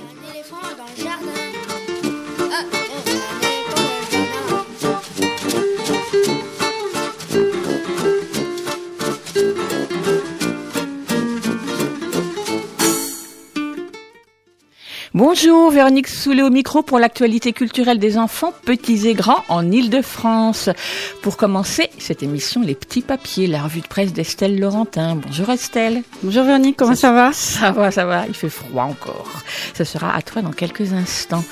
un éléphant dans le jardin. Bonjour, Véronique Soulet au micro pour l'actualité culturelle des enfants, petits et grands, en Ile-de-France. Pour commencer, cette émission Les Petits Papiers, la revue de presse d'Estelle Laurentin. Bonjour Estelle. Bonjour Véronique, comment ça, va? Ça va, ça va, il fait froid encore. Ce sera à toi dans quelques instants.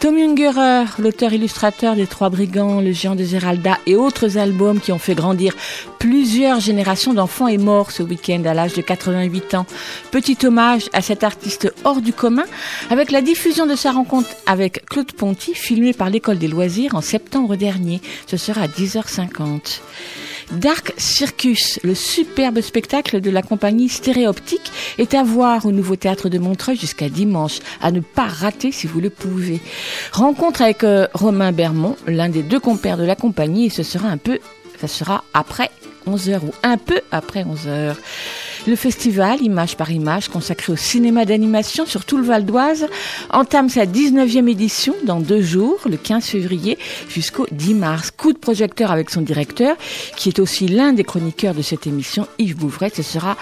Tom Ungerer, l'auteur-illustrateur des Trois Brigands, Le Géant de Zeralda et autres albums qui ont fait grandir plusieurs générations d'enfants est mort ce week-end à l'âge de 88 ans. Petit hommage à cet artiste hors du commun avec la diffusion de sa rencontre avec Claude Ponty filmée par l'école des loisirs en septembre dernier. Ce sera à 10h50. Dark Circus, le superbe spectacle de la compagnie Stéréoptique, est à voir au nouveau théâtre de Montreuil jusqu'à dimanche, à ne pas rater si vous le pouvez. Rencontre avec euh, Romain Bermond, l'un des deux compères de la compagnie, et ce sera un peu, ça sera après 11h ou un peu après 11h. Le festival Image par Image, consacré au cinéma d'animation sur tout le Val d'Oise, entame sa 19e édition dans deux jours, le 15 février jusqu'au 10 mars. Coup de projecteur avec son directeur, qui est aussi l'un des chroniqueurs de cette émission, Yves Bouvret. Ce sera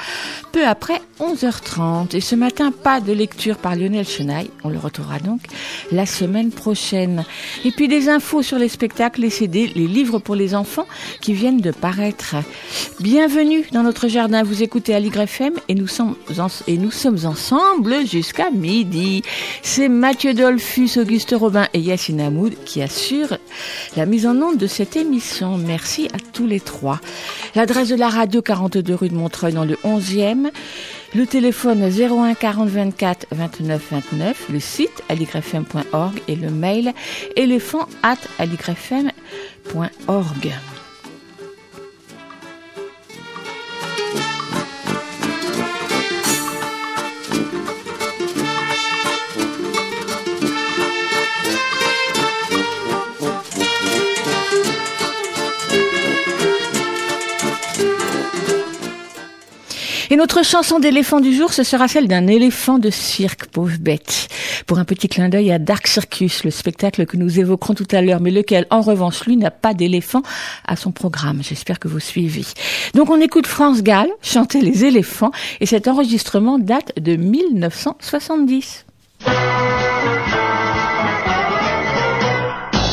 peu après 11h30. Et ce matin, pas de lecture par Lionel Chenaille. On le retrouvera donc la semaine prochaine. Et puis des infos sur les spectacles, les CD, les livres pour les enfants qui viennent de paraître. Bienvenue dans notre jardin. Vous écoutez Ali FM et nous sommes, et nous sommes ensemble jusqu'à midi. C'est Mathieu Dolphus, Auguste Robin et Yacine Hamoud qui assurent la mise en onde de cette émission. Merci à tous les trois. L'adresse de la radio 42 rue de Montreuil dans le 11e. Le téléphone 01 40 24 29 29, le site aligrefm.org et le mail éléphant at aligrefm.org. Et notre chanson d'éléphant du jour, ce sera celle d'un éléphant de cirque, pauvre bête. Pour un petit clin d'œil à Dark Circus, le spectacle que nous évoquerons tout à l'heure, mais lequel, en revanche, lui, n'a pas d'éléphant à son programme. J'espère que vous suivez. Donc on écoute France Gall chanter les éléphants, et cet enregistrement date de 1970.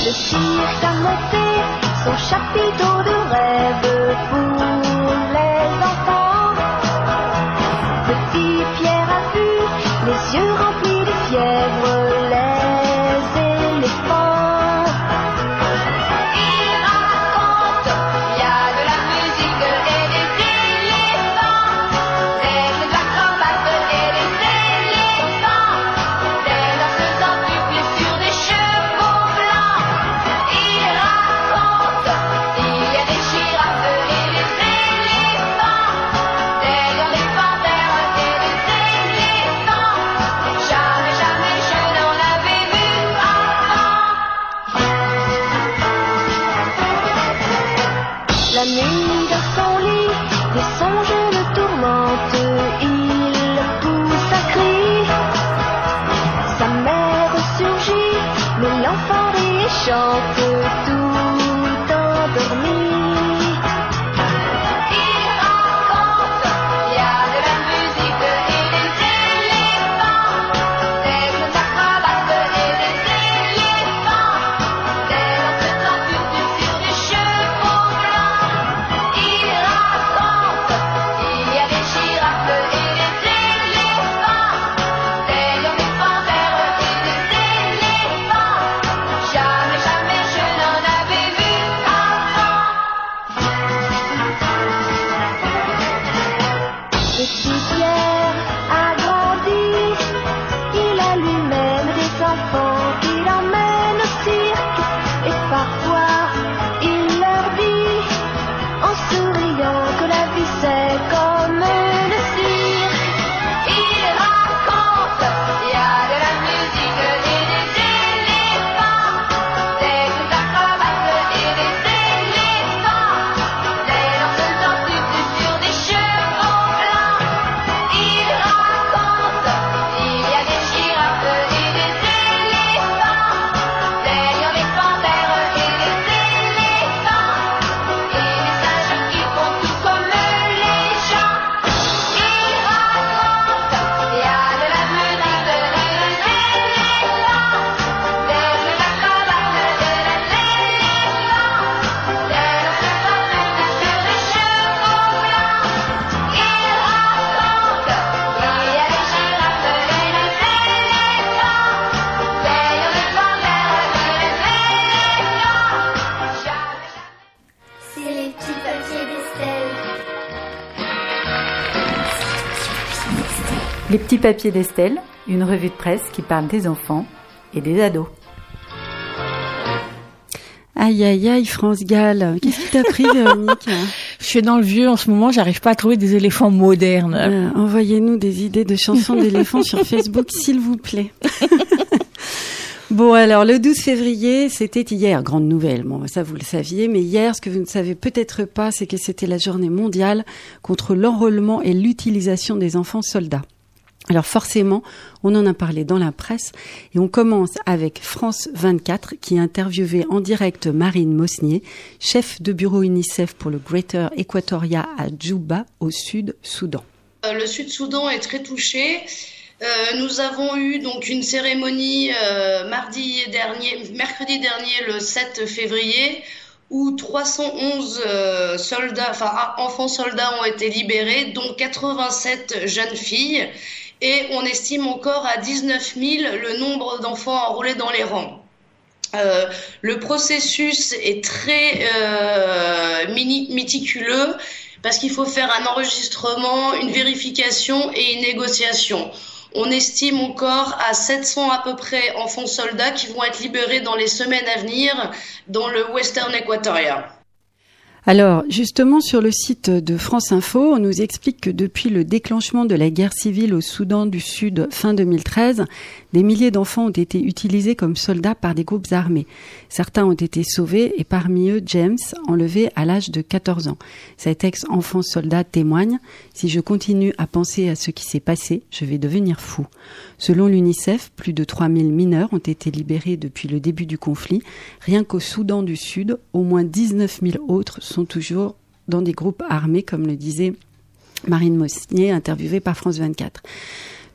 Le cirque a monté son chapiteau de rêve pour Les petits papiers d'Estelle, une revue de presse qui parle des enfants et des ados. Aïe aïe aïe France Gall, qu'est-ce qui t'a pris Véronique Je suis dans le vieux en ce moment, j'arrive pas à trouver des éléphants modernes. Euh, Envoyez-nous des idées de chansons d'éléphants sur Facebook s'il vous plaît. Bon, alors le 12 février, c'était hier, grande nouvelle, bon, ça vous le saviez, mais hier, ce que vous ne savez peut-être pas, c'est que c'était la journée mondiale contre l'enrôlement et l'utilisation des enfants soldats. Alors forcément, on en a parlé dans la presse et on commence avec France 24 qui a interviewé en direct Marine Mosnier, chef de bureau UNICEF pour le Greater Equatoria à Djouba au sud Soudan. Euh, Le Sud-Soudan est très touché. Euh, nous avons eu donc une cérémonie euh, mardi dernier, mercredi dernier, le 7 février, où 311 euh, soldats, enfin enfants soldats ont été libérés, dont 87 jeunes filles, et on estime encore à 19 000 le nombre d'enfants enrôlés dans les rangs. Euh, le processus est très euh, méticuleux parce qu'il faut faire un enregistrement, une vérification et une négociation. On estime encore à 700 à peu près enfants soldats qui vont être libérés dans les semaines à venir dans le Western Equatoria. Alors, justement, sur le site de France Info, on nous explique que depuis le déclenchement de la guerre civile au Soudan du Sud fin 2013, des milliers d'enfants ont été utilisés comme soldats par des groupes armés. Certains ont été sauvés et parmi eux James, enlevé à l'âge de 14 ans. Cet ex-enfant soldat témoigne Si je continue à penser à ce qui s'est passé, je vais devenir fou. Selon l'UNICEF, plus de 3000 mineurs ont été libérés depuis le début du conflit. Rien qu'au Soudan du Sud, au moins 19 000 autres sont toujours dans des groupes armés, comme le disait Marine Mosnier, interviewée par France 24.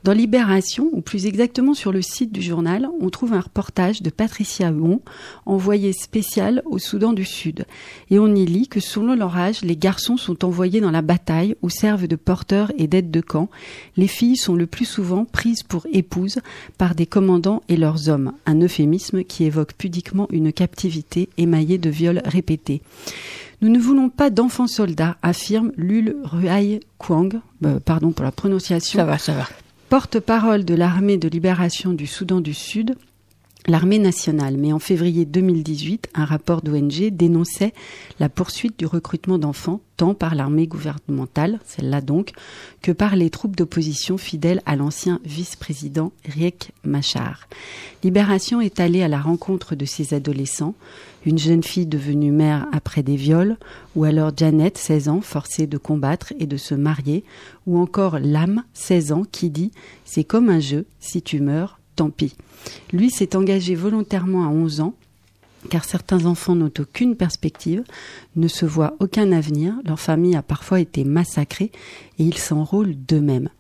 Dans Libération, ou plus exactement sur le site du journal, on trouve un reportage de Patricia Huon, envoyée spéciale au Soudan du Sud. Et on y lit que selon leur âge, les garçons sont envoyés dans la bataille ou servent de porteurs et d'aides de camp. Les filles sont le plus souvent prises pour épouses par des commandants et leurs hommes. Un euphémisme qui évoque pudiquement une captivité émaillée de viols répétés. Nous ne voulons pas d'enfants soldats, affirme Lul Ruai Kwang, euh, pardon pour la prononciation, Ça va, ça va. Porte-parole de l'armée de libération du Soudan du Sud, l'armée nationale. Mais en février 2018, un rapport d'ONG dénonçait la poursuite du recrutement d'enfants tant par l'armée gouvernementale, celle-là donc, que par les troupes d'opposition fidèles à l'ancien vice-président Riek Machar. Libération est allée à la rencontre de ces adolescents, une jeune fille devenue mère après des viols, ou alors Janet, 16 ans, forcée de combattre et de se marier, ou encore Lame, 16 ans, qui dit C'est comme un jeu, si tu meurs, tant pis. Lui s'est engagé volontairement à 11 ans, car certains enfants n'ont aucune perspective, ne se voient aucun avenir, leur famille a parfois été massacrée et ils s'enrôlent d'eux-mêmes.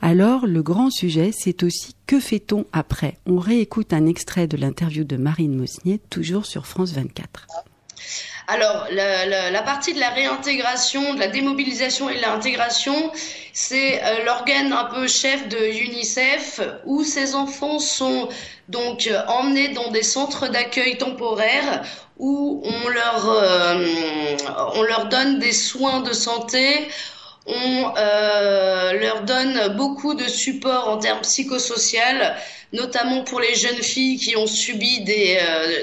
Alors, le grand sujet, c'est aussi que fait-on après? On réécoute un extrait de l'interview de Marine Mosnier, toujours sur France 24. Alors, la, partie de la réintégration, de la démobilisation et de l'intégration, c'est euh, l'organe un peu chef de UNICEF où ces enfants sont donc euh, emmenés dans des centres d'accueil temporaires où on leur, euh, donne des soins de santé, on leur donne beaucoup de support en termes psychosocial, notamment pour les jeunes filles qui ont subi des,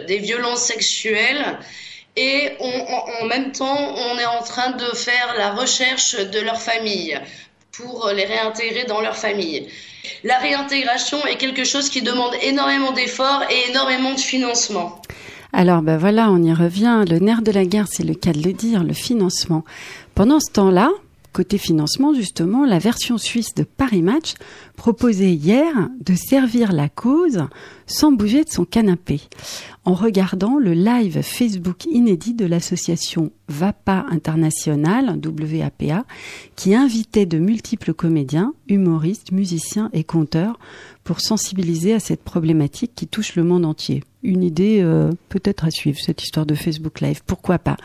des violences sexuelles. Et en même temps, on est en train de faire la recherche de leur famille pour les réintégrer dans leur famille. La réintégration est quelque chose qui demande énormément d'efforts et énormément de financement. Alors ben voilà, on y revient. Le nerf de la guerre, c'est le cas de le dire, le financement. Pendant ce temps-là, côté financement, justement, la version suisse de Paris Match proposait hier de servir la cause sans bouger de son canapé, en regardant le live Facebook inédit de l'association VAPA International, WAPA, qui invitait de multiples comédiens, humoristes, musiciens et conteurs pour sensibiliser à cette problématique qui touche le monde entier. Une idée euh, peut-être à suivre, cette histoire de Facebook Live, pourquoi pas.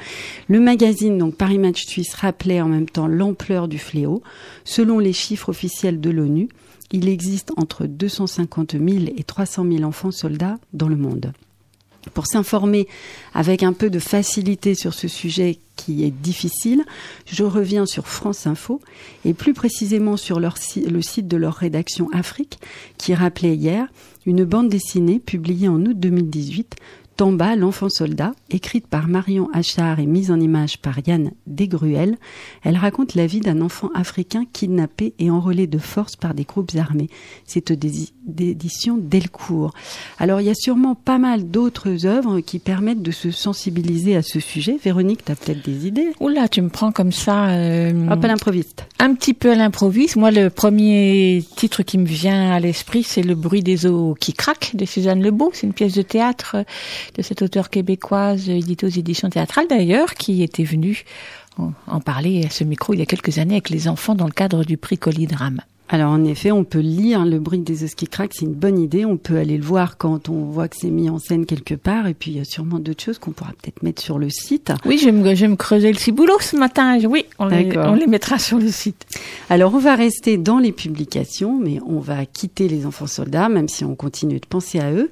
Le magazine, Paris Match Suisse, rappelait en même temps l'ampleur du fléau. Selon les chiffres officiels de l'ONU, il existe entre 250 000 et 300 000 enfants soldats dans le monde. Pour s'informer avec un peu de facilité sur ce sujet qui est difficile, je reviens sur France Info et plus précisément sur le site de leur rédaction Afrique qui rappelait hier une bande dessinée publiée en août 2018 Tamba, l'enfant soldat, écrite par Marion Achard et mise en image par Yann Desgruel. Elle raconte la vie d'un enfant africain kidnappé et enrôlé de force par des groupes armés. D'édition Delcourt. Alors, il y a sûrement pas mal d'autres œuvres qui permettent de se sensibiliser à ce sujet. Véronique, tu as peut-être des idées? Oula, tu me prends comme ça. euh, Hop à l'improviste. un petit peu à l'improviste. Moi, le premier titre qui me vient à l'esprit, c'est Le bruit des eaux qui craquent de Suzanne Lebeau. C'est une pièce de théâtre euh, de cette auteure québécoise, euh, éditée aux éditions théâtrales d'ailleurs, qui était venue en, en parler à ce micro il y a quelques années avec les enfants dans le cadre du prix Colidrame. Alors en effet, on peut lire le bruit des œufs qui craquent, c'est une bonne idée. On peut aller le voir quand on voit que c'est mis en scène quelque part. Et puis il y a sûrement d'autres choses qu'on pourra peut-être mettre sur le site. Oui, je vais me, je vais me creuser le ciboulot ce matin. Oui, on les, D'accord. on les mettra sur le site. Alors on va rester dans les publications, mais on va quitter les enfants soldats, même si on continue de penser à eux,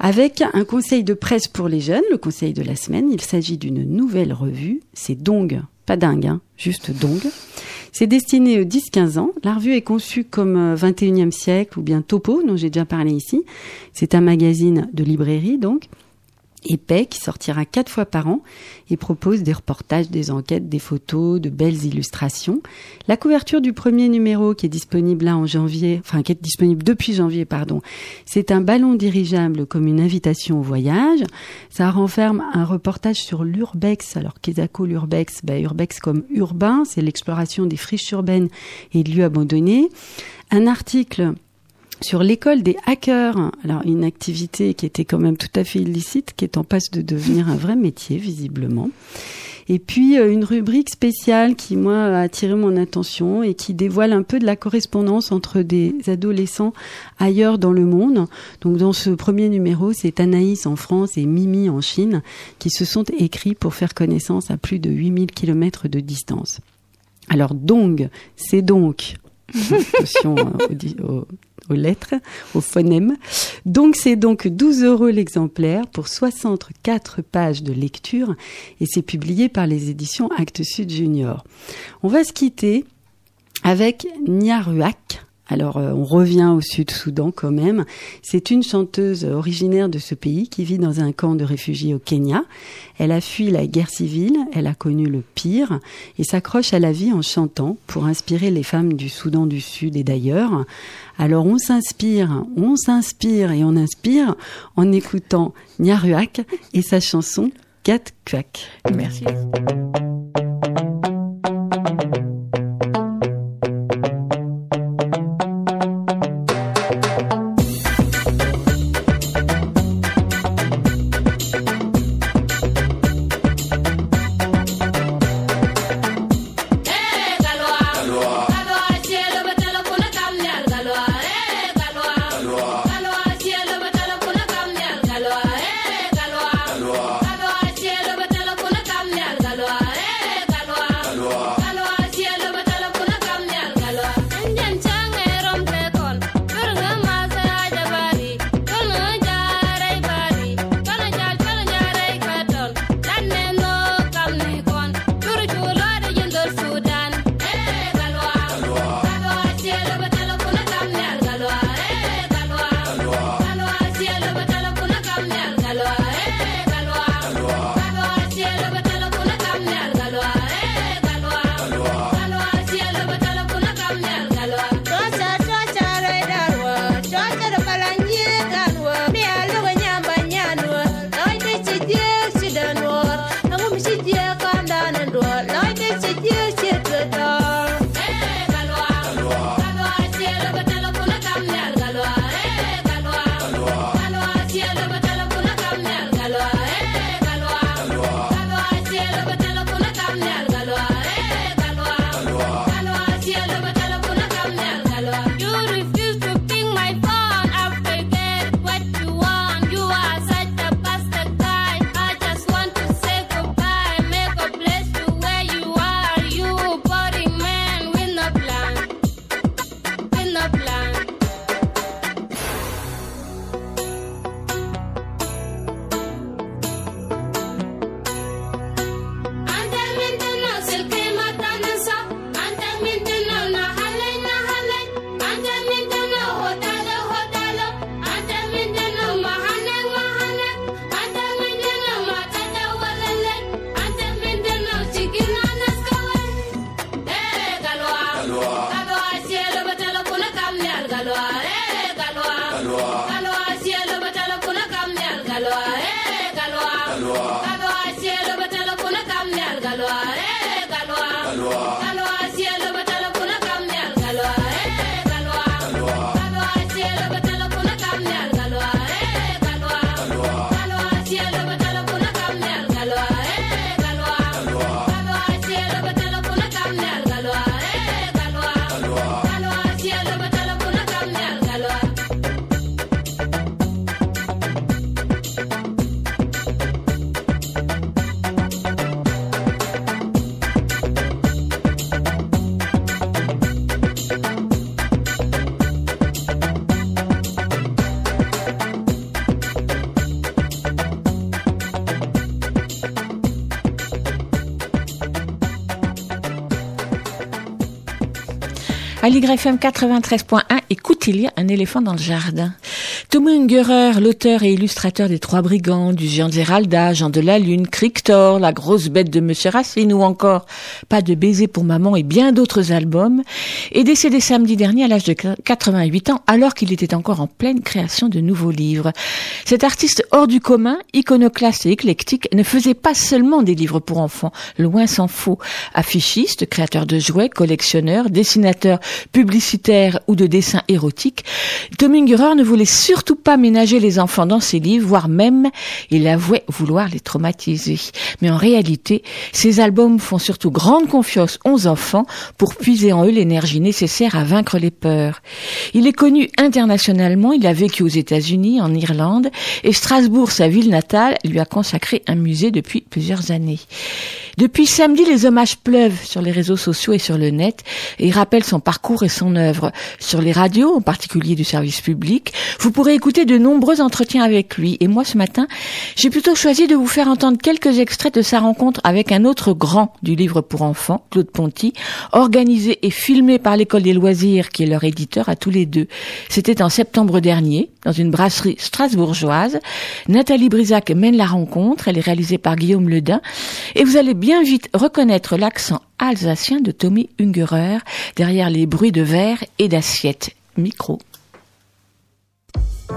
avec un conseil de presse pour les jeunes, le conseil de la semaine. Il s'agit d'une nouvelle revue. C'est Dong, pas dingue, hein, juste Dong. C'est destiné aux 10-15 ans. La revue est conçue comme euh, 21e siècle ou bien Topo, dont j'ai déjà parlé ici. C'est un magazine de librairie, donc épais qui sortira quatre fois par an et propose des reportages, des enquêtes, des photos, de belles illustrations. La couverture du premier numéro qui est disponible là en janvier, enfin qui est disponible depuis janvier, pardon, c'est un ballon dirigeable comme une invitation au voyage. Ça renferme un reportage sur l'urbex. Alors qu'est-ce que l'urbex ben, Urbex comme urbain, c'est l'exploration des friches urbaines et de lieux abandonnés. Un article sur l'école des hackers, alors une activité qui était quand même tout à fait illicite, qui est en passe de devenir un vrai métier visiblement. Et puis euh, une rubrique spéciale qui moi a attiré mon attention et qui dévoile un peu de la correspondance entre des adolescents ailleurs dans le monde. Donc dans ce premier numéro, c'est Anaïs en France et Mimi en Chine qui se sont écrits pour faire connaissance à plus de 8000 kilomètres de distance. Alors Dong, c'est donc attention euh, aux lettres, aux phonèmes. Donc c'est donc 12 euros l'exemplaire pour 64 pages de lecture et c'est publié par les éditions Actes Sud Junior. On va se quitter avec Nyaruak. Alors euh, on revient au Sud-Soudan quand même. C'est une chanteuse originaire de ce pays qui vit dans un camp de réfugiés au Kenya. Elle a fui la guerre civile, elle a connu le pire et s'accroche à la vie en chantant pour inspirer les femmes du Soudan du Sud et d'ailleurs. Alors on s'inspire, on s'inspire et on inspire en écoutant Nyaruak et sa chanson Kat Kuak. Merci. À l'YFM 93.1, écoute, il y a un éléphant dans le jardin. Thomas Ungerer, l'auteur et illustrateur des Trois Brigands, du Géant Zeralda, Jean de la Lune, Crictor, La Grosse Bête de Monsieur Racine ou encore Pas de baiser pour maman et bien d'autres albums, est décédé samedi dernier à l'âge de 88 ans alors qu'il était encore en pleine création de nouveaux livres. Cet artiste hors du commun, iconoclaste et éclectique, ne faisait pas seulement des livres pour enfants, loin s'en faut. Affichiste, créateur de jouets, collectionneur, dessinateur publicitaire ou de dessins érotiques, Tom Ungerer ne voulait surtout pas ménager les enfants dans ses livres, voire même, il avouait vouloir les traumatiser. Mais en réalité, ces albums font surtout grande confiance aux enfants pour puiser en eux l'énergie nécessaire à vaincre les peurs. Il est connu internationalement, il a vécu aux États-Unis, en Irlande, et Strasbourg, sa ville natale, lui a consacré un musée depuis plusieurs années. Depuis samedi, les hommages pleuvent sur les réseaux sociaux et sur le net et rappellent son parcours et son œuvre. Sur les radios, en particulier du service public, vous pourrez écouter de nombreux entretiens avec lui. Et moi, ce matin, j'ai plutôt choisi de vous faire entendre quelques extraits de sa rencontre avec un autre grand du livre pour enfants, Claude Ponty, organisé et filmé par l'école des loisirs, qui est leur éditeur à tous les deux. C'était en septembre dernier, dans une brasserie strasbourgeoise. Nathalie Brisac mène la rencontre, elle est réalisée par Guillaume Ledin, et vous allez bien vite reconnaître l'accent alsacien de Tommy Ungerer derrière les bruits de verre et d'assiettes. Micro. Je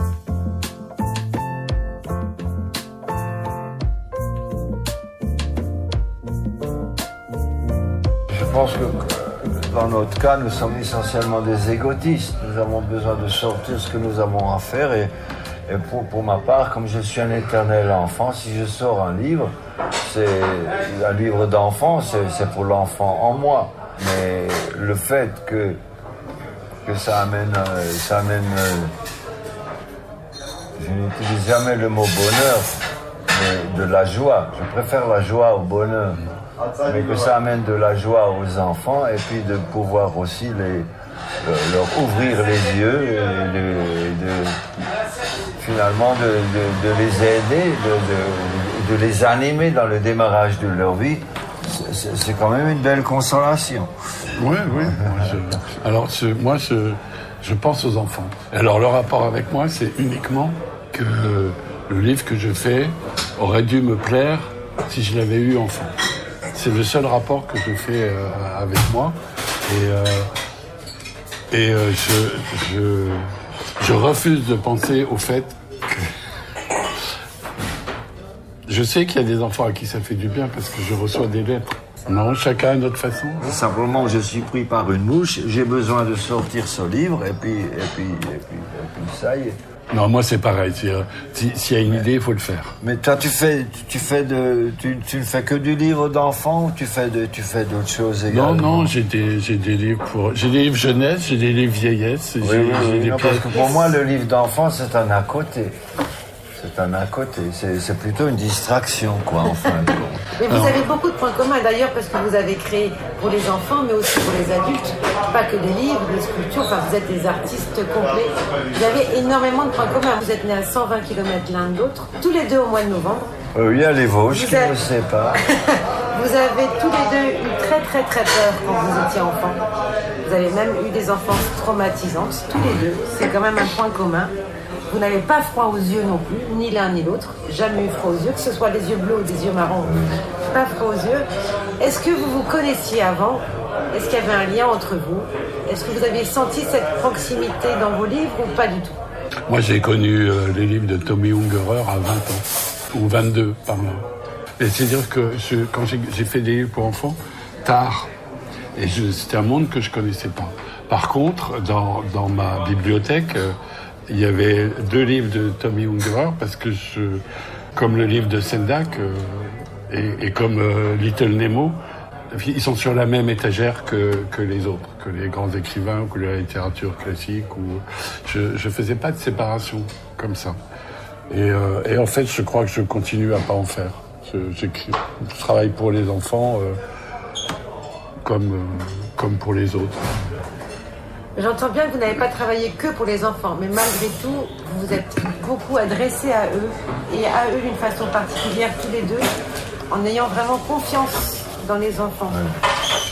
pense que dans notre cas, nous sommes essentiellement des égotistes. Nous avons besoin de sortir ce que nous avons à faire. Et, pour, pour ma part, comme je suis un éternel enfant, si je sors un livre, c'est un livre d'enfant, c'est c'est pour l'enfant en moi. Mais le fait que, que ça amène, euh, ça amène euh, je n'utilise jamais le mot bonheur, mais de la joie. Je préfère la joie au bonheur. Mais que ça amène de la joie aux enfants et puis de pouvoir aussi le- leur ouvrir les yeux et de, finalement de, les aider, de, les animer dans le démarrage de leur vie. C'est- quand même une belle consolation. Oui, oui. alors, moi, je, je pense aux enfants. Alors, le rapport avec moi, c'est uniquement que le livre que je fais aurait dû me plaire si je l'avais eu enfant. C'est le seul rapport que je fais euh, avec moi. Et, euh, et euh, je, je, refuse de penser au fait que... Je sais qu'il y a des enfants à qui ça fait du bien parce que je reçois des lettres. Non, chacun à notre façon. Simplement, je suis pris par une mouche, j'ai besoin de sortir ce livre et puis, et puis, et puis ça y est. Non, moi c'est pareil. euh, si- S'il y a une idée, il faut le faire. Mais toi, tu fais, tu- fais de, tu, tu ne fais que du livre d'enfant ou tu fais de, tu fais d'autres choses Non, également non, j'ai des, j'ai des livres pour, j'ai des livres jeunesse, j'ai des livres vieillesse, Oui, oui, des non, parce que pour moi, le livre d'enfant, c'est un à côté. C'est un à côté. C'est plutôt une distraction, quoi, en fin de compte. Mais vous Alors. avez beaucoup de points communs d'ailleurs parce que vous avez créé pour les enfants mais aussi pour les adultes, pas que des livres, des sculptures, enfin vous êtes des artistes complets. Vous avez énormément de points communs. Vous êtes nés à 120 km l'un de l'autre, tous les deux au mois de novembre. Euh, il y a les Vosges Vous qui ne sait pas. Vous avez tous les deux eu très très très peur quand vous étiez enfant. Vous avez même eu des enfances traumatisantes, tous les deux. C'est quand même un point commun. Vous n'avez pas froid aux yeux non plus, ni l'un ni l'autre. Jamais eu froid aux yeux, que ce soit des yeux bleus ou des yeux marrons. Pas froid aux yeux. Est-ce que vous vous connaissiez avant? Est-ce qu'il y avait un lien entre vous? Est-ce que vous aviez senti cette proximité dans vos livres ou pas du tout? Moi, j'ai connu euh, les livres de Tommy Ungerer à 20 ans, ou 22 par là. Et c'est-à-dire que quand j'ai fait des livres pour enfants, tard, et c'était un monde que je connaissais pas. Par contre, dans, dans ma bibliothèque, euh, il y avait deux livres de Tommy Ungerer, parce que comme le livre de Sendak, euh, et, comme euh, Little Nemo, ils sont sur la même étagère que, que les autres, que les grands écrivains, que la littérature classique. Je je faisais pas de séparation comme ça. Et, euh, et en fait, je crois que je continue à pas en faire. Je, je travaille pour les enfants comme comme pour les autres. J'entends bien que vous n'avez pas travaillé que pour les enfants, mais malgré tout, vous vous êtes beaucoup adressé à eux et à eux d'une façon particulière tous les deux, en ayant vraiment confiance dans les enfants.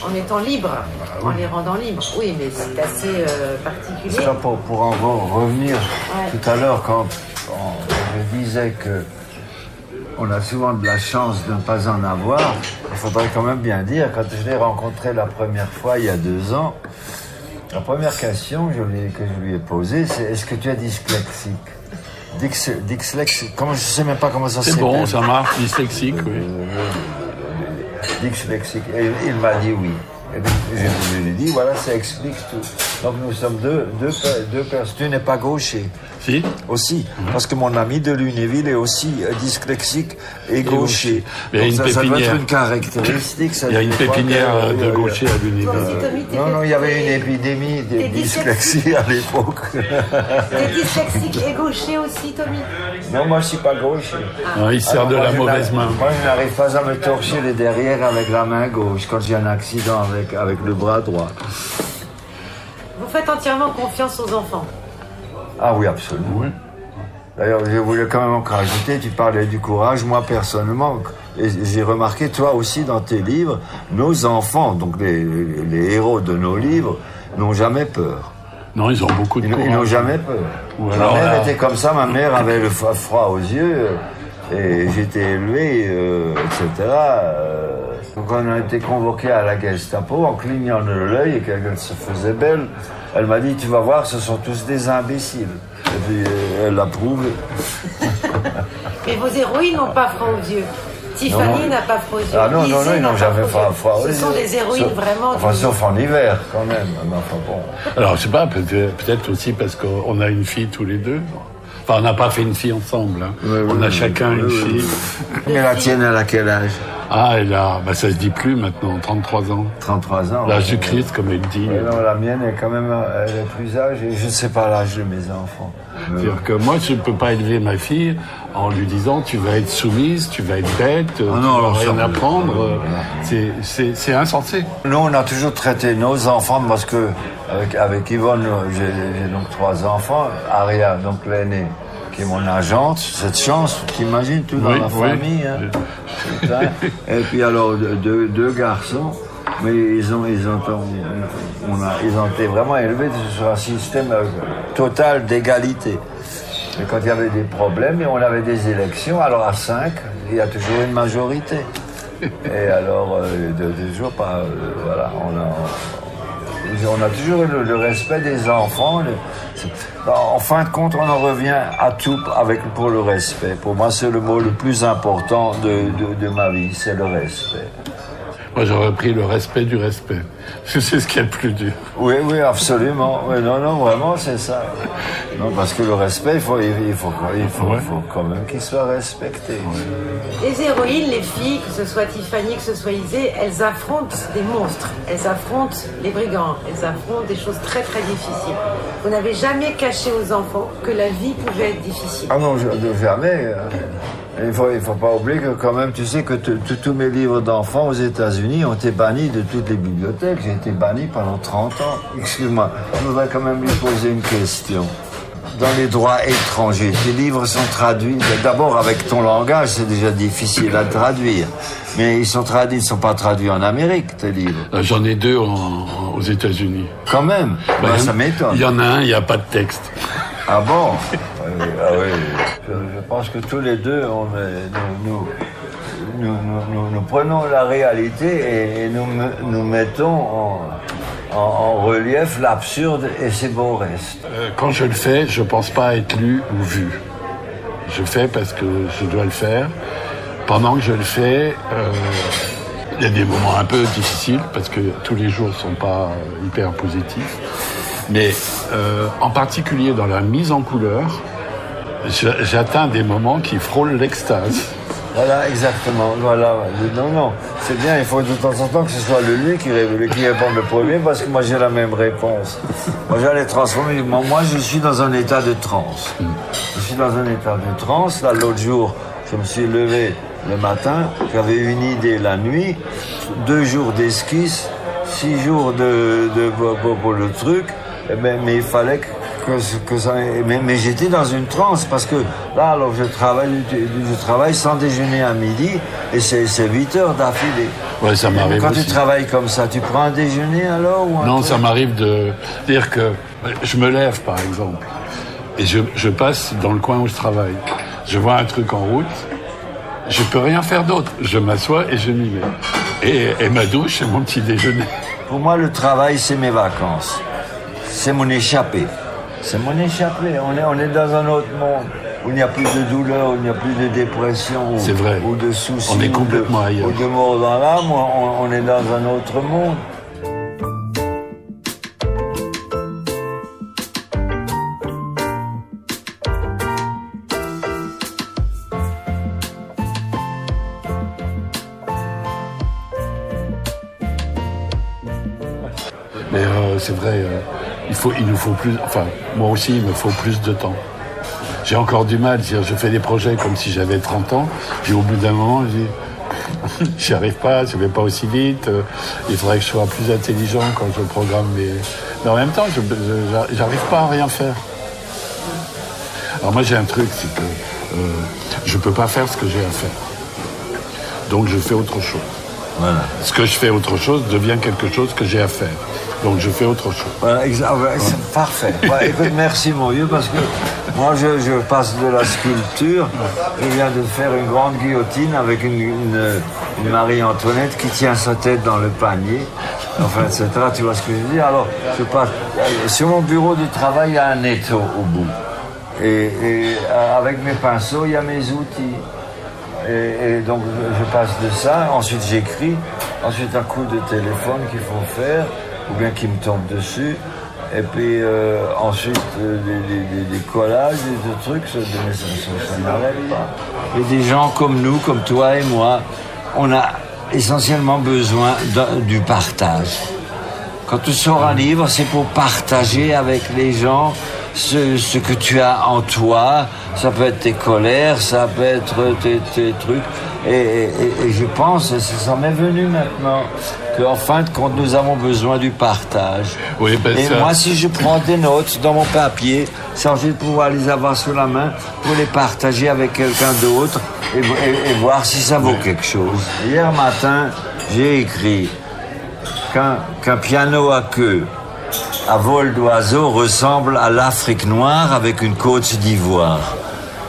en étant libre, Ah en les rendant libres. Oui, mais c'est assez euh, particulier. Ça, pour, pour en re- revenir Ouais. tout à l'heure, quand on- je disais que on a souvent de la chance de ne pas en avoir, il faudrait quand même bien dire, quand je l'ai rencontré la première fois, il y a deux ans, la première question je lui ai- que je lui ai posée, c'est est-ce que tu es dyslexique? Dys, dyslexique, comment, je sais même pas comment ça C'est s'appelle. bon, ça marche, dyslexique, oui. dyslexique. Et il m'a dit oui. Et donc, je, je lui ai dit, voilà, ça explique tout. Donc nous sommes deux, deux, deux personnes. Tu n'es pas gaucher Si aussi. Parce que mon ami de Lunéville est aussi euh, dyslexique et gaucher. Il y a une ça, ça doit être pépinière. une caractéristique. ça, Il y a une pépinière que- de euh, gaucher à t'es- Non, non, il y avait une épidémie de dyslexie à l'époque. T'es dyslexique et gaucher aussi, Tommy non, moi je suis pas gaucher. Ah, il sert Alors, de moi, la mauvaise main. Moi, je n'arrive pas à me torcher les derrière avec la main gauche quand j'ai un accident avec, avec le bras droit. Vous faites entièrement confiance aux enfants. Ah oui, absolument. D'ailleurs, je voulais quand même encore ajouter, tu parlais du courage. Moi, personnellement, et j'ai remarqué, toi aussi, dans tes livres, nos enfants, donc les, les héros de nos livres, n'ont jamais peur. Non, ils ont beaucoup de Ils, ils n'ont courage. jamais peur. Ou ma mère là- était comme ça, ma mère avait le froid aux yeux, euh, et j'étais élevé, euh, etc. euh. donc on a été convoqué à la Gestapo, en clignant de l'œil, et qu'elle se faisait belle, elle m'a dit, tu vas voir, ce sont tous des imbéciles. Et puis euh, elle l'a prouvé. Mais vos héroïnes n'ont pas froid aux yeux. Tiffany n'a pas froid aux yeux. Ah non, non, non, ils n'ont jamais froid aux yeux. Ce sont des héroïnes Sauf- vraiment. Enfin, sauf en hiver, quand même. Enfin, bon. Alors, je sais pas, peut-être peut-être aussi parce qu'on a une fille tous les deux. Enfin, on n'a pas fait une fille ensemble. hein. Oui, oui, on a oui, chacun oui, une oui, fille. Mais la tienne, elle a quel âge? Ah, elle a, bah, ça se dit plus maintenant, 33 ans. 33 ans. L'âge du Christ, comme elle dit. Mais non, la mienne est quand même, elle est plus âgée. Je ne sais pas l'âge de mes enfants. C'est-à-dire que moi, je ne peux pas élever ma fille en lui disant tu vas être soumise, tu vas être bête, tu non, alors rien ça, apprendre. non. C'est- insensé. Nous, on a toujours traité nos enfants, parce que avec, avec Yvonne, j'ai j'ai donc trois enfants. Aria, donc l'aînée, est mon agente. Cette chance, t'imagines, tout dans Oui, la oui. famille. hein. Et puis alors, deux, deux- deux garçons. Mais ils ont, ils ont, on- a, ils ont été vraiment élevés sur un système euh, total d'égalité. Et quand il y avait des problèmes, et on avait des élections, alors à 5, il y a toujours une majorité. Et alors, euh, de, de jour pas, euh, voilà, on a, on a toujours le, le respect des enfants. le- c'est- en fin de compte, on en revient à tout avec, pour le respect. Pour moi, c'est le mot le plus important de, de, de ma vie, c'est le respect. Moi, j'aurais pris le respect du respect. C'est ce qui est le plus dur. Oui, oui, absolument. Oui, non, non, vraiment, c'est ça. Non, parce que le respect, il faut, il faut, il faut, il faut quand même qu'il soit respecté. Les héroïnes, les filles, que ce soit Tiffany, que ce soit Isée, elles affrontent des monstres. Elles affrontent les brigands. Elles affrontent des choses très très difficiles. Vous n'avez jamais caché aux enfants que la vie pouvait être difficile. Ah non, jamais. euh, Il faut, il faut pas oublier que quand même, tu sais que tous mes livres d'enfants aux États-Unis ont été bannis de toutes les bibliothèques. J'ai été banni pendant 30 ans. Excuse-moi, je voudrais quand même lui poser une question. Dans les droits étrangers, tes livres sont traduits. D'abord, avec ton langage, c'est déjà difficile à traduire. Mais ils sont traduits, ils ne sont pas traduits en Amérique, tes livres. Euh, J'en ai deux en- aux États-Unis. Quand même. Bah, Ben, il y en- ça m'étonne. Il y en a un, il n'y a pas de texte. Ah bon? Oui, ah oui. Je, je pense que tous les deux, on nous, nous, nous, prenons la réalité et, nous, nous mettons en, en- relief l'absurde et ses beaux restes. Euh, Quand je le fais, je pense pas être lu ou vu. Je fais parce que je dois le faire. Pendant que je le fais, euh, il y a des moments un peu difficiles parce que tous les jours sont pas hyper positifs. Mais euh, en particulier dans la mise en couleur, j'atteins des moments qui frôlent l'extase. Voilà, exactement. Voilà. Non, non, c'est bien, il faut de temps en temps que ce soit le lui qui, qui réponde le premier parce que moi j'ai la même réponse. Moi j'allais transformer. Moi, je suis dans un état de transe. Je suis dans un état de transe. Là, l'autre jour, je me suis levé le matin, j'avais une idée la nuit, deux jours d'esquisse, six jours de, de, pour, le truc, Eh ben, mais il fallait que, que, que ça, mais, mais j'étais dans une transe parce que là, alors je travaille, je travaille sans déjeuner à midi et c'est c'est 8 heures d'affilée. Ouais, ça m'arrive Quand aussi. tu travailles comme ça, tu prends un déjeuner alors ou un Non, ça m'arrive de dire que je me lève, par exemple, et je, je passe dans le coin où je travaille. Je vois un truc en route, je peux rien faire d'autre. Je m'assois et je m'y mets. Et, et ma douche, c'est mon petit déjeuner. Pour moi, le travail, c'est mes vacances. C'est mon échappée. C'est mon échappée. On est, on est dans un autre monde où il n'y a plus de douleur, où il n'y a plus de dépression, ou, C'est vrai. ou de soucis, On est ou de- complètement ailleurs. ou de mort dans l'âme. On, on est dans un autre monde. Mais euh, c'est vrai, euh, il, faut, il nous faut plus. Enfin, moi aussi, il me faut plus de temps. J'ai encore du mal. Je fais des projets comme si j'avais 30 ans. Puis au bout d'un moment, je dis, j'y arrive pas, je vais pas aussi vite. euh, il faudrait que je sois plus intelligent quand je programme mes. Mais en même temps, je je- j'arrive pas à rien faire. Alors moi, j'ai un truc, c'est que euh, je peux pas faire ce que j'ai à faire. Donc je fais autre chose. Voilà. Ce que je fais autre chose devient quelque chose que j'ai à faire. Donc je fais autre chose. Voilà, ouais, c'est parfait. Ouais, écoute, merci mon vieux, parce que moi je, je passe de la sculpture. Je viens de faire une grande guillotine avec une, une- une Marie-Antoinette qui tient sa tête dans le panier. Enfin, etc. Tu vois ce que je veux dire? Alors, je passe. Sur mon bureau de travail, il y a un étau au bout. Et, et, euh, avec mes pinceaux, il y a mes outils. Et, et donc je passe de ça, ensuite j'écris, ensuite un coup de téléphone qu'il faut faire, ou bien qui me tombe dessus, et puis euh, ensuite euh, des, collages, des, trucs, ça, ça, n'arrête pas. Et des gens comme nous, comme toi et moi, on a essentiellement besoin du partage. Quand tu sors un livre, c'est pour partager avec les gens ce, que tu as en toi. Ça peut être tes colères, ça peut être tes trucs. Et, et- et- et je pense, et ça m'est venu maintenant, qu'en fin de compte, nous avons besoin du partage. Oui, ben et ça- moi, si je prends des notes dans mon papier, c'est ensuite de pouvoir les avoir sous la main pour les partager avec quelqu'un d'autre et, voir si ça vaut quelque chose. Hier matin, j'ai écrit qu'un qu'un piano à queue à vol d'oiseau ressemble à l'Afrique noire avec une côte d'ivoire.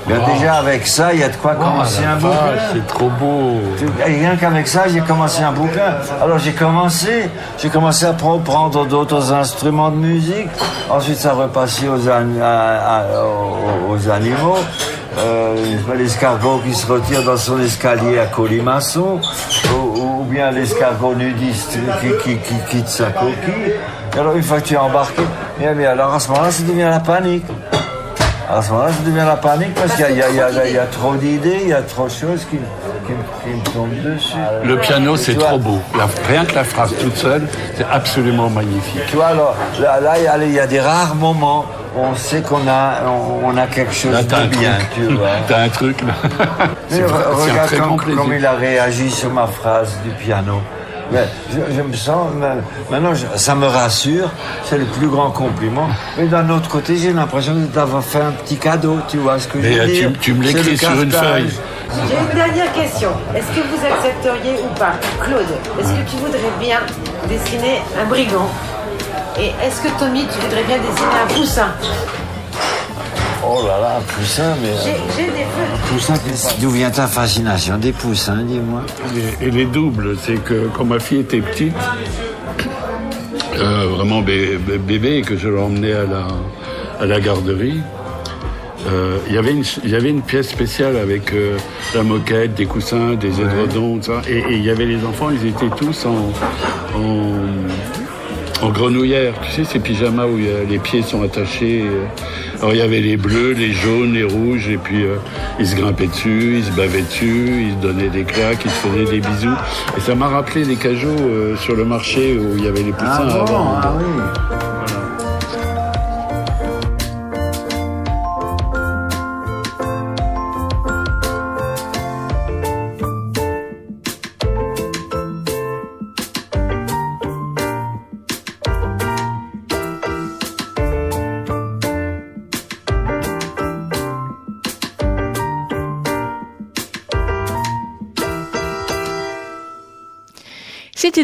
Déjà avec ça, il y a de quoi commencer un bouquin. c'est trop beau. Rien qu'avec ça, j'ai commencé un bouquin. Alors j'ai commencé, j'ai commencé à prendre d'autres instruments de musique. Ensuite, ça repassait aux, an- à- à- aux- aux animaux. Euh, l'escargot qui se retire dans son escalier à colimaçon, ou, ou bien l'escargot nudiste qui, qui, qui quitte sa coquille. Et alors une fois que tu es embarqué, bien, bien, alors à ce moment-là, ça devient la panique. À ce moment-là, ça devient la panique parce qu'il y, a- y y y trop d'idées, il y a trop de choses qui, qui, qui me tombent dessus. Le piano, c'est trop beau. La- rien que la phrase toute seule, c'est absolument magnifique. Tu vois, alors, là, là, il y a- des rares moments où on sait qu'on a, on, on a quelque chose Là, de bien, truc. tu vois. T'as un truc, là. Mais vrai, un regarde comme il a réagi sur ma phrase du piano. Mais je, je me sens, ma- maintenant je- ça me rassure, c'est le plus grand compliment. Mais d'un autre côté, j'ai l'impression d'avoir fait un petit cadeau, tu vois ce que Mais, je veux euh, tu- dire tu me l'écris sur une feuille. J'ai une dernière question. Est-ce que vous accepteriez ou pas, Claude, est-ce que tu voudrais bien dessiner un brigand? Et est-ce que Tommy, tu voudrais bien dessiner un poussin? Oh là là, un poussin, mais... J'ai j'ai des. Poussin, d'où vient ta fascination des poussins, dis-moi Et, les doubles, c'est que quand ma fille était petite, euh, vraiment bé- bé- bébé, et que je l'emmenais à la, à la garderie, euh, il y avait une- pièce spéciale avec euh, la moquette, des coussins, des édredons, tout ça, et et il y avait les enfants, ils étaient tous en, en, en grenouillère, tu sais, ces pyjamas où a- les pieds sont attachés. euh. Alors il y avait les bleus, les jaunes, les rouges, et puis euh, ils se grimpaient dessus, ils se bavaient dessus, ils se donnaient des claques, ils se faisaient des bisous. Et ça m'a rappelé les cajots euh, sur le marché où il y avait les poussins Ah bon, avant. ah oui.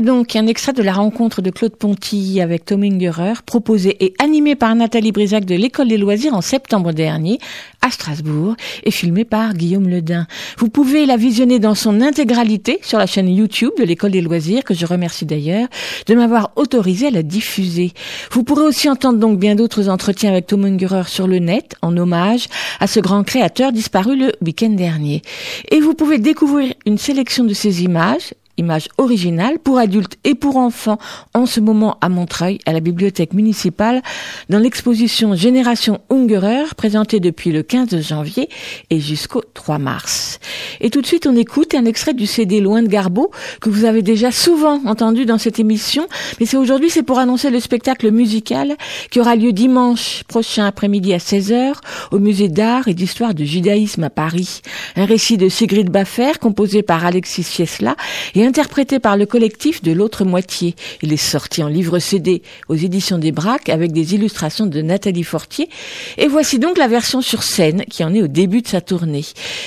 Donc un extrait de la rencontre de Claude Ponty avec Tom Ingerer, proposé et animé par Nathalie Brisac de l'École des loisirs en septembre dernier à Strasbourg et filmé par Guillaume Ledin. Vous pouvez la visionner dans son intégralité sur la chaîne YouTube de l'École des loisirs, que je remercie d'ailleurs de m'avoir autorisé à la diffuser. Vous pourrez aussi entendre donc bien d'autres entretiens avec Tom Ungerer sur le net, en hommage à ce grand créateur disparu le week-end dernier. Et vous pouvez découvrir une sélection de ces images images originales pour adultes et pour enfants en ce moment à Montreuil, à la bibliothèque municipale, dans l'exposition Génération Ungerer, présentée depuis le 15 janvier et jusqu'au 3 mars. Et tout de suite, on écoute un extrait du CD Loin de Garbeau, que vous avez déjà souvent entendu dans cette émission, mais c'est aujourd'hui, c'est pour annoncer le spectacle musical qui aura lieu dimanche prochain après-midi à 16h au musée d'art et d'histoire du judaïsme à Paris. Un récit de Sigrid Baffer, composé par Alexis Fiesla et interprété par le collectif de l'autre moitié. Il est sorti en livre CD aux éditions des Braques avec des illustrations de Nathalie Fortier. Et voici donc la version sur scène qui en est au début de sa tournée.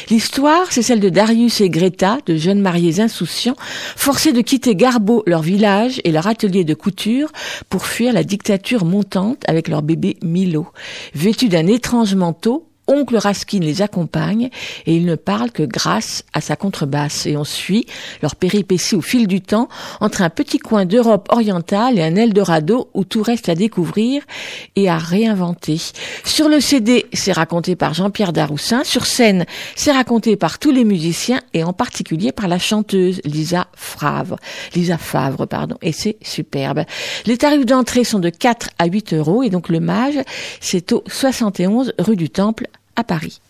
L'histoire, c'est celle de Darius et Greta, de jeunes mariés insouciants, forcés de quitter Garbeau, leur village et leur atelier de couture pour fuir la dictature montante avec leur bébé Milo. Vêtus d'un étrange manteau, Oncle Raskin les accompagne et il ne parle que grâce à sa contrebasse. Et on suit leur péripétie au fil du temps entre un petit coin d'Europe orientale et un Eldorado où tout reste à découvrir et à réinventer. Sur le CD, c'est raconté par Jean-Pierre Daroussin. Sur scène, c'est raconté par tous les musiciens et en particulier par la chanteuse Lisa Favre. Lisa Favre, pardon. Et c'est superbe. Les tarifs d'entrée sont de 4 à 8 euros et donc le mage, c'est au 71 rue du Temple à Paris.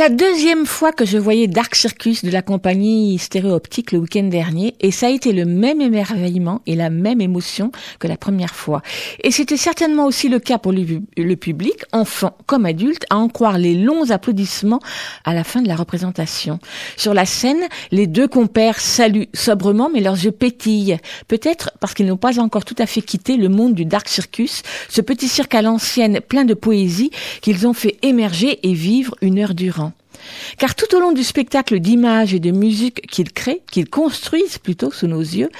La deuxième fois que je voyais Dark Circus de la compagnie Stéréoptique le week-end dernier et ça a été le même émerveillement et la même émotion que la première fois. Et c'était certainement aussi le cas pour le, public, enfants comme adultes, à en croire les longs applaudissements à la fin de la représentation. Sur la scène, les deux compères saluent sobrement mais leurs yeux pétillent. Peut-être parce qu'ils n'ont pas encore tout à fait quitté le monde du Dark Circus, ce petit cirque à l'ancienne plein de poésie qu'ils ont fait émerger et vivre une heure durant. Car tout au long du spectacle d'images et de musique qu'ils créent, qu'ils construisent plutôt sous nos yeux,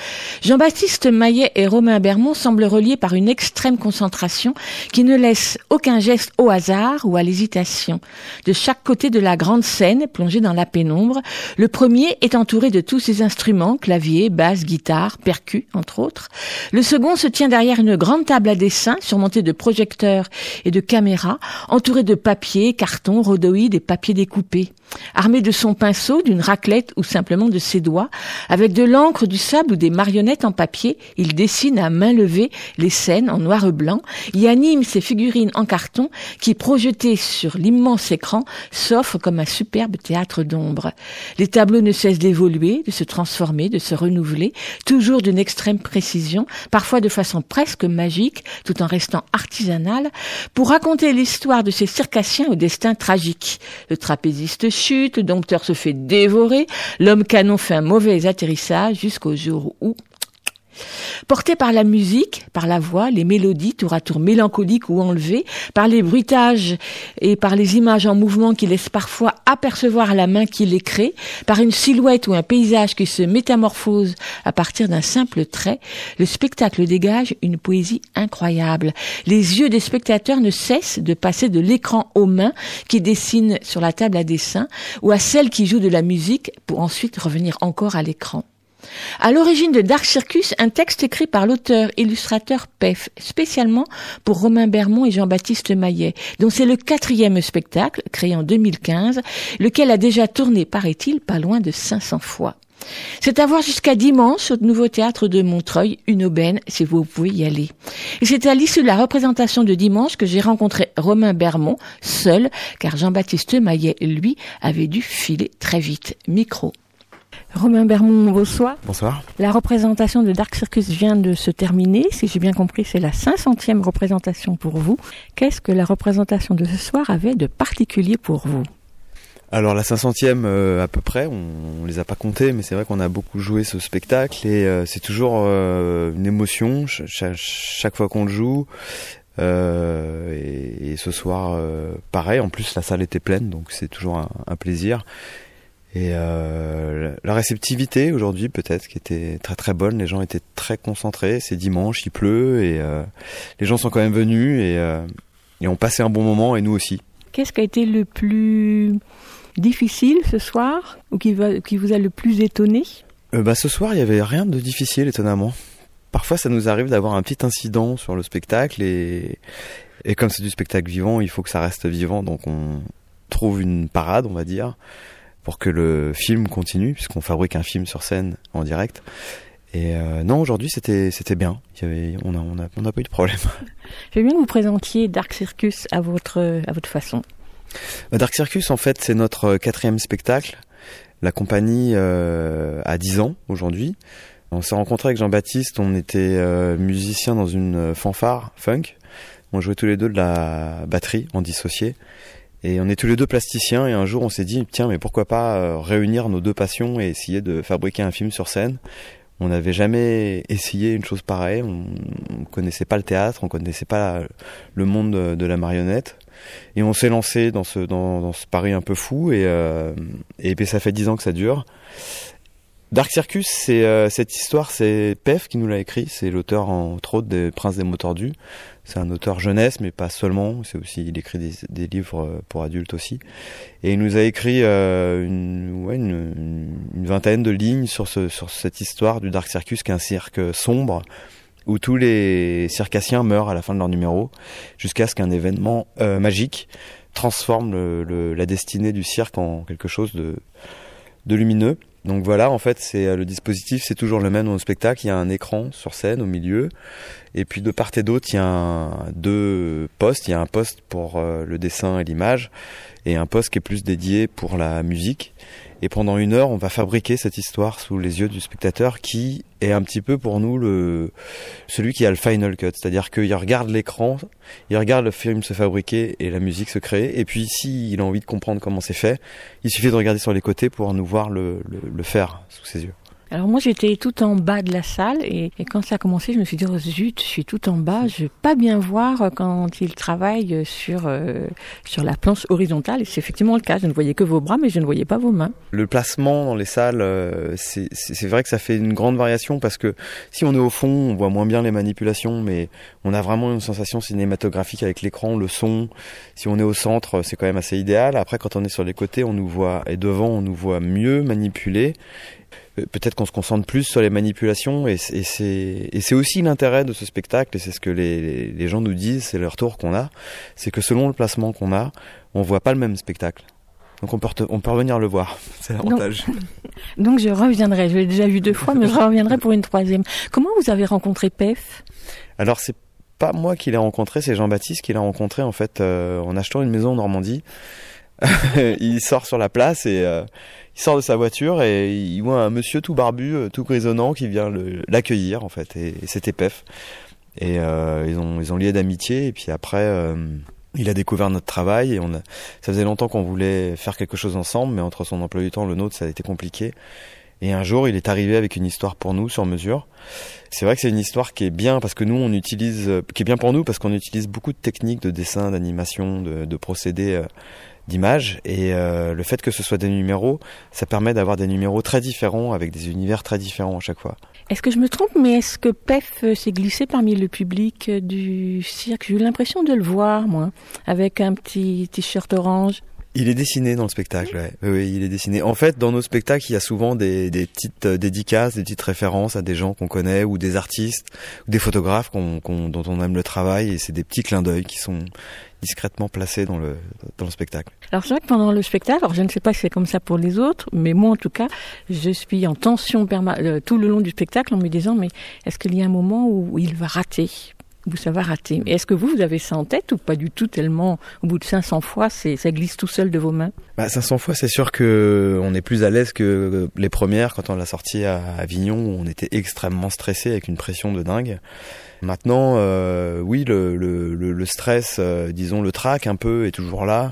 Jean-Baptiste Maillet et Romain Bermond semblent reliés par une extrême concentration qui ne laisse aucun geste au hasard ou à l'hésitation. De chaque côté de la grande scène, plongée dans la pénombre, le premier est entouré de tous ses instruments, clavier, basse, guitare, percus, entre autres. Le second se tient derrière une grande table à dessin surmontée de projecteurs et de caméras, entourée de papier, cartons, rhodoïdes et papiers be. Armé de son pinceau, d'une raclette ou simplement de ses doigts, avec de l'encre, du sable ou des marionnettes en papier, il dessine à main levée les scènes en noir et blanc, y anime ses figurines en carton qui, projetées sur l'immense écran, s'offrent comme un superbe théâtre d'ombre. Les tableaux ne cessent d'évoluer, de se transformer, de se renouveler, toujours d'une extrême précision, parfois de façon presque magique, tout en restant artisanal, pour raconter l'histoire de ces circassiens au destin tragique. Le trapéziste chute, le dompteur se fait dévorer, l'homme canon fait un mauvais atterrissage jusqu'au jour où Porté par la musique, par la voix, les mélodies tour à tour mélancoliques ou enlevées, par les bruitages et par les images en mouvement qui laissent parfois apercevoir la main qui les crée, par une silhouette ou un paysage qui se métamorphose à partir d'un simple trait, le spectacle dégage une poésie incroyable. Les yeux des spectateurs ne cessent de passer de l'écran aux mains qui dessinent sur la table à dessin ou à celles qui jouent de la musique pour ensuite revenir encore à l'écran. À l'origine de Dark Circus, un texte écrit par l'auteur illustrateur PEF, spécialement pour Romain Bermond et Jean-Baptiste Maillet, dont c'est le quatrième spectacle, créé en 2015, lequel a déjà tourné, paraît-il, pas loin de 500 fois. C'est à voir jusqu'à dimanche au Nouveau Théâtre de Montreuil, une aubaine, si vous pouvez y aller. Et c'est à l'issue de la représentation de dimanche que j'ai rencontré Romain Bermond, seul, car Jean-Baptiste Maillet, lui, avait dû filer très vite. Micro. Romain Bermond, bonsoir. Bonsoir. La représentation de Dark Circus vient de se terminer. Si j'ai bien compris, c'est la 500e représentation pour vous. Qu'est-ce que la représentation de ce soir avait de particulier pour vous? Alors la 500e euh, à peu près, on, on les a pas comptés, mais c'est vrai qu'on a beaucoup joué ce spectacle et euh, c'est toujours euh, une émotion ch ch chaque fois qu'on le joue. Et, et, ce soir, pareil. En plus, la salle était pleine, donc c'est toujours un, un plaisir. Et euh, la réceptivité aujourd'hui peut-être qui était très très bonne, les gens étaient très concentrés, c'est dimanche, il pleut et euh, les gens sont quand même venus et, euh, et ont passé un bon moment et nous aussi. Qu'est-ce qui a été le plus difficile ce soir ou qui, va, qui vous a le plus étonné? Bah, Ce soir il n'y avait rien de difficile étonnamment. Parfois ça nous arrive d'avoir un petit incident sur le spectacle et, et comme c'est du spectacle vivant, il faut que ça reste vivant. Donc on trouve une parade on va dire pour que le film continue, puisqu'on fabrique un film sur scène en direct. Et euh, non, aujourd'hui c'était c'était bien. Il y avait, on a on a on a pas eu de problème. Veux bien que vous présentiez Dark Circus à votre à votre façon. Bah, Dark Circus, en fait, c'est notre quatrième spectacle. La compagnie euh, a 10 ans aujourd'hui. On s'est rencontré avec Jean-Baptiste. On était euh, musicien dans une fanfare funk. On jouait tous les deux de la batterie en dissocié. Et on est tous les deux plasticiens et un jour on s'est dit tiens mais pourquoi pas euh, réunir nos deux passions et essayer de fabriquer un film sur scène. On n'avait jamais essayé une chose pareille, on, on connaissait pas le théâtre, on connaissait pas le monde de, la marionnette et on s'est lancé dans ce dans, dans, ce pari un peu fou et euh, et ben, ça fait dix ans que ça dure. Dark Circus, c'est euh, cette histoire, c'est Pef qui nous l'a écrit, c'est l'auteur entre autres des Princes des mots tordus. C'est un auteur jeunesse, mais pas seulement. C'est aussi, il écrit des, livres euh, pour adultes aussi. Et il nous a écrit euh, une, ouais, une, vingtaine de lignes sur, ce, sur cette histoire du Dark Circus, qui est un cirque sombre où tous les circassiens meurent à la fin de leur numéro, jusqu'à ce qu'un événement euh, magique transforme le, le, la destinée du cirque en quelque chose de, de lumineux. Donc voilà, en fait, c'est euh, le dispositif, c'est toujours le même dans le spectacle. Il y a un écran sur scène au milieu, et puis de part et d'autre, il y a deux postes. Il y a un poste pour euh, le dessin et l'image, et un poste qui est plus dédié pour la musique. Et pendant une heure, on va fabriquer cette histoire sous les yeux du spectateur, qui est un petit peu pour nous le celui qui a le final cut, c'est-à-dire qu'il regarde l'écran, il regarde le film se fabriquer et la musique se créer, et puis s'il a envie de comprendre comment c'est fait, il suffit de regarder sur les côtés pour nous voir le, le, le faire sous ses yeux. Alors moi j'étais tout en bas de la salle et, quand ça a commencé je me suis dit oh, zut je suis tout en bas je vais pas bien voir quand il travaille sur euh, sur la planche horizontale et c'est effectivement le cas je ne voyais que vos bras mais je ne voyais pas vos mains. Le placement dans les salles, euh, c'est vrai que ça fait une grande variation parce que si on est au fond, on voit moins bien les manipulations, mais on a vraiment une sensation cinématographique avec l'écran, le son. Si on est au centre, c'est quand même assez idéal. Après, quand on est sur les côtés, on nous voit et devant, on nous voit mieux manipuler. Euh, Peut-être qu'on se concentre plus sur les manipulations et c'est- et aussi l'intérêt de ce spectacle et c'est ce que les, gens nous disent, c'est le retour qu'on a, c'est que selon le placement qu'on a, on voit pas le même spectacle. Donc on peut, rete- on peut revenir le voir, c'est l'avantage. Donc je reviendrai, je l'ai déjà vu deux fois mais je reviendrai pour une troisième. Comment vous avez rencontré PEF? Alors c'est pas moi qui l'ai rencontré, c'est Jean-Baptiste qui l'a rencontré en fait euh, en achetant une maison en Normandie. il sort sur la place et euh, il sort de sa voiture et il voit un monsieur tout barbu, euh, tout grisonnant qui vient l'accueillir en fait et, c'était Pef. Et euh, ils ont ils ont lié d'amitié et puis après euh, il a découvert notre travail et on a ça faisait longtemps qu'on voulait faire quelque chose ensemble mais entre son emploi du temps et le nôtre ça a été compliqué. Et un jour, il est arrivé avec une histoire pour nous sur mesure. C'est vrai que c'est une histoire qui est bien parce que nous, on utilise, euh, qui est bien pour nous parce qu'on utilise beaucoup de techniques de dessin, d'animation, de, de procédés euh, d'image. Et euh, le fait que ce soit des numéros, ça permet d'avoir des numéros très différents avec des univers très différents à chaque fois. Est-ce que je me trompe mais est-ce que PEF euh, s'est glissé parmi le public euh, du cirque? J'ai eu l'impression de le voir moi avec un petit t-shirt orange. Il est dessiné dans le spectacle, ouais. oui, il est dessiné. En fait, dans nos spectacles, il y a souvent des, des petites dédicaces, des petites références à des gens qu'on connaît ou des artistes ou des photographes qu'on, qu'on- dont on aime le travail et c'est des petits clins d'œil qui sont discrètement placés dans le, dans le spectacle. Alors c'est vrai que pendant le spectacle, alors je ne sais pas si c'est comme ça pour les autres, mais moi en tout cas, je suis en tension perma- euh, tout le long du spectacle en me disant mais est-ce qu'il y a un moment où il va rater? Où ça va rater? Mais est-ce que vous, vous avez ça en tête ou pas du tout tellement au bout de 500 fois, c'est, ça glisse tout seul de vos mains? Bah, 500 fois, c'est sûr que on est plus à l'aise que les premières quand on l'a sorti à Avignon où on était extrêmement stressé avec une pression de dingue. Maintenant, euh, oui, le, le, le, le stress, euh, disons le trac un peu est toujours là.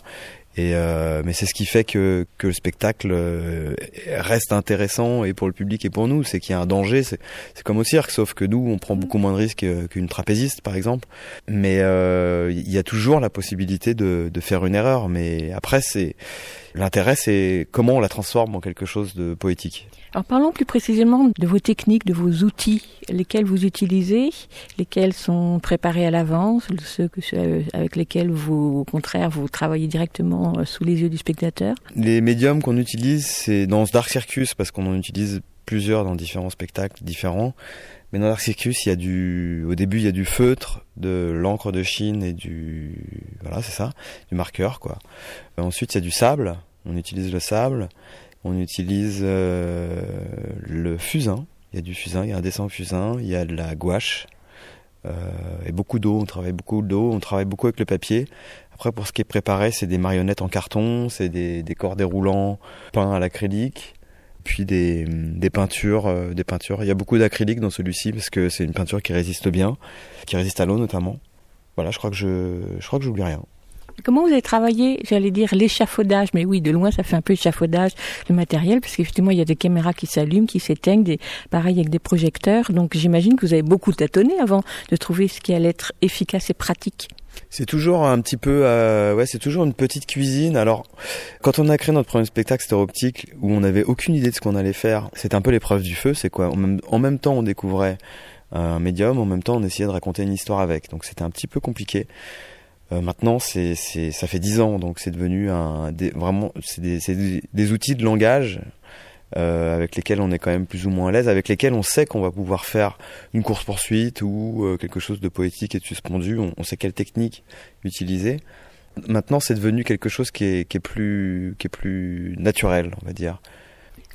Et euh, mais c'est ce qui fait que, que le spectacle euh, reste intéressant et pour le public et pour nous, c'est qu'il y a un danger. C'est, comme au cirque, sauf que nous, on prend beaucoup moins de risques euh, qu'une trapéziste, par exemple. Mais euh, il y a toujours la possibilité de, de faire une erreur. Mais après, c'est l'intérêt, c'est comment on la transforme en quelque chose de poétique. Alors parlons plus précisément de vos techniques, de vos outils, lesquels vous utilisez, lesquels sont préparés à l'avance, ceux ceux avec lesquels vous, au contraire, vous travaillez directement euh, sous les yeux du spectateur? Les médiums qu'on utilise, c'est dans ce Dark Circus, parce qu'on en utilise plusieurs dans différents spectacles différents. Mais dans Dark Circus, il y a du, au début, il y a du feutre, de l'encre de Chine et du, voilà, c'est ça, du marqueur, quoi. Ensuite, il y a du sable. On utilise le sable. On utilise euh, le fusain. Il y a du fusain, il y a un dessin au fusain, il y a de la gouache euh, et beaucoup d'eau. On travaille beaucoup d'eau, on travaille beaucoup avec le papier. Après, pour ce qui est préparé, c'est des marionnettes en carton, c'est des, des corps déroulants peints à l'acrylique, puis des, peintures, euh, des peintures. Il y a beaucoup d'acrylique dans celui-ci parce que c'est une peinture qui résiste bien, qui résiste à l'eau notamment. Voilà, je crois que je, je crois que j'oublie rien. Comment vous avez travaillé, j'allais dire, l'échafaudage? Mais oui, de loin, ça fait un peu échafaudage, le matériel, parce qu'effectivement, il y a des caméras qui s'allument, qui s'éteignent, des, pareil avec des projecteurs. Donc, j'imagine que vous avez beaucoup tâtonné avant de trouver ce qui allait être efficace et pratique. C'est toujours un petit peu, euh, ouais, c'est toujours une petite cuisine. Alors, quand on a créé notre premier spectacle stéréoptique, où on n'avait aucune idée de ce qu'on allait faire, c'était un peu l'épreuve du feu. C'est quoi? En même, temps, on découvrait un médium, en même temps, on essayait de raconter une histoire avec. Donc, c'était un petit peu compliqué. Euh, maintenant, c'est, ça fait dix ans, donc c'est devenu un, des, vraiment, c'est des, des, des outils de langage euh, avec lesquels on est quand même plus ou moins à l'aise, avec lesquels on sait qu'on va pouvoir faire une course poursuite ou euh, quelque chose de poétique et de suspendu. On, sait quelle technique utiliser. Maintenant, c'est devenu quelque chose qui est, qui est plus, qui est plus naturel, on va dire.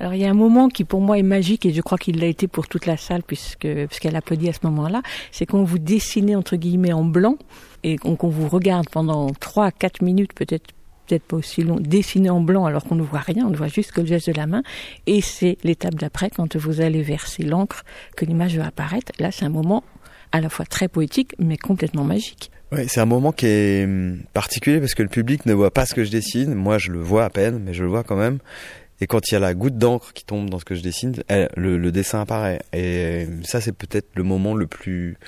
Alors il y a un moment qui pour moi est magique et je crois qu'il l'a été pour toute la salle puisque puisqu'elle applaudit à ce moment-là, c'est quand vous dessinez entre guillemets en blanc et qu'on qu'on vous regarde pendant 3 4 minutes peut-être peut-être pas aussi long, dessiner en blanc alors qu'on ne voit rien, on ne voit juste que le geste de la main et c'est l'étape d'après quand vous allez verser l'encre que l'image va apparaître. Là, c'est un moment à la fois très poétique mais complètement magique. Ouais, c'est un moment qui est hum, particulier parce que le public ne voit pas ce que je dessine. Moi, je le vois à peine, mais je le vois quand même. Et quand il y a la goutte d'encre qui tombe dans ce que je dessine, le, le dessin apparaît. Et ça, c'est peut-être le moment le plus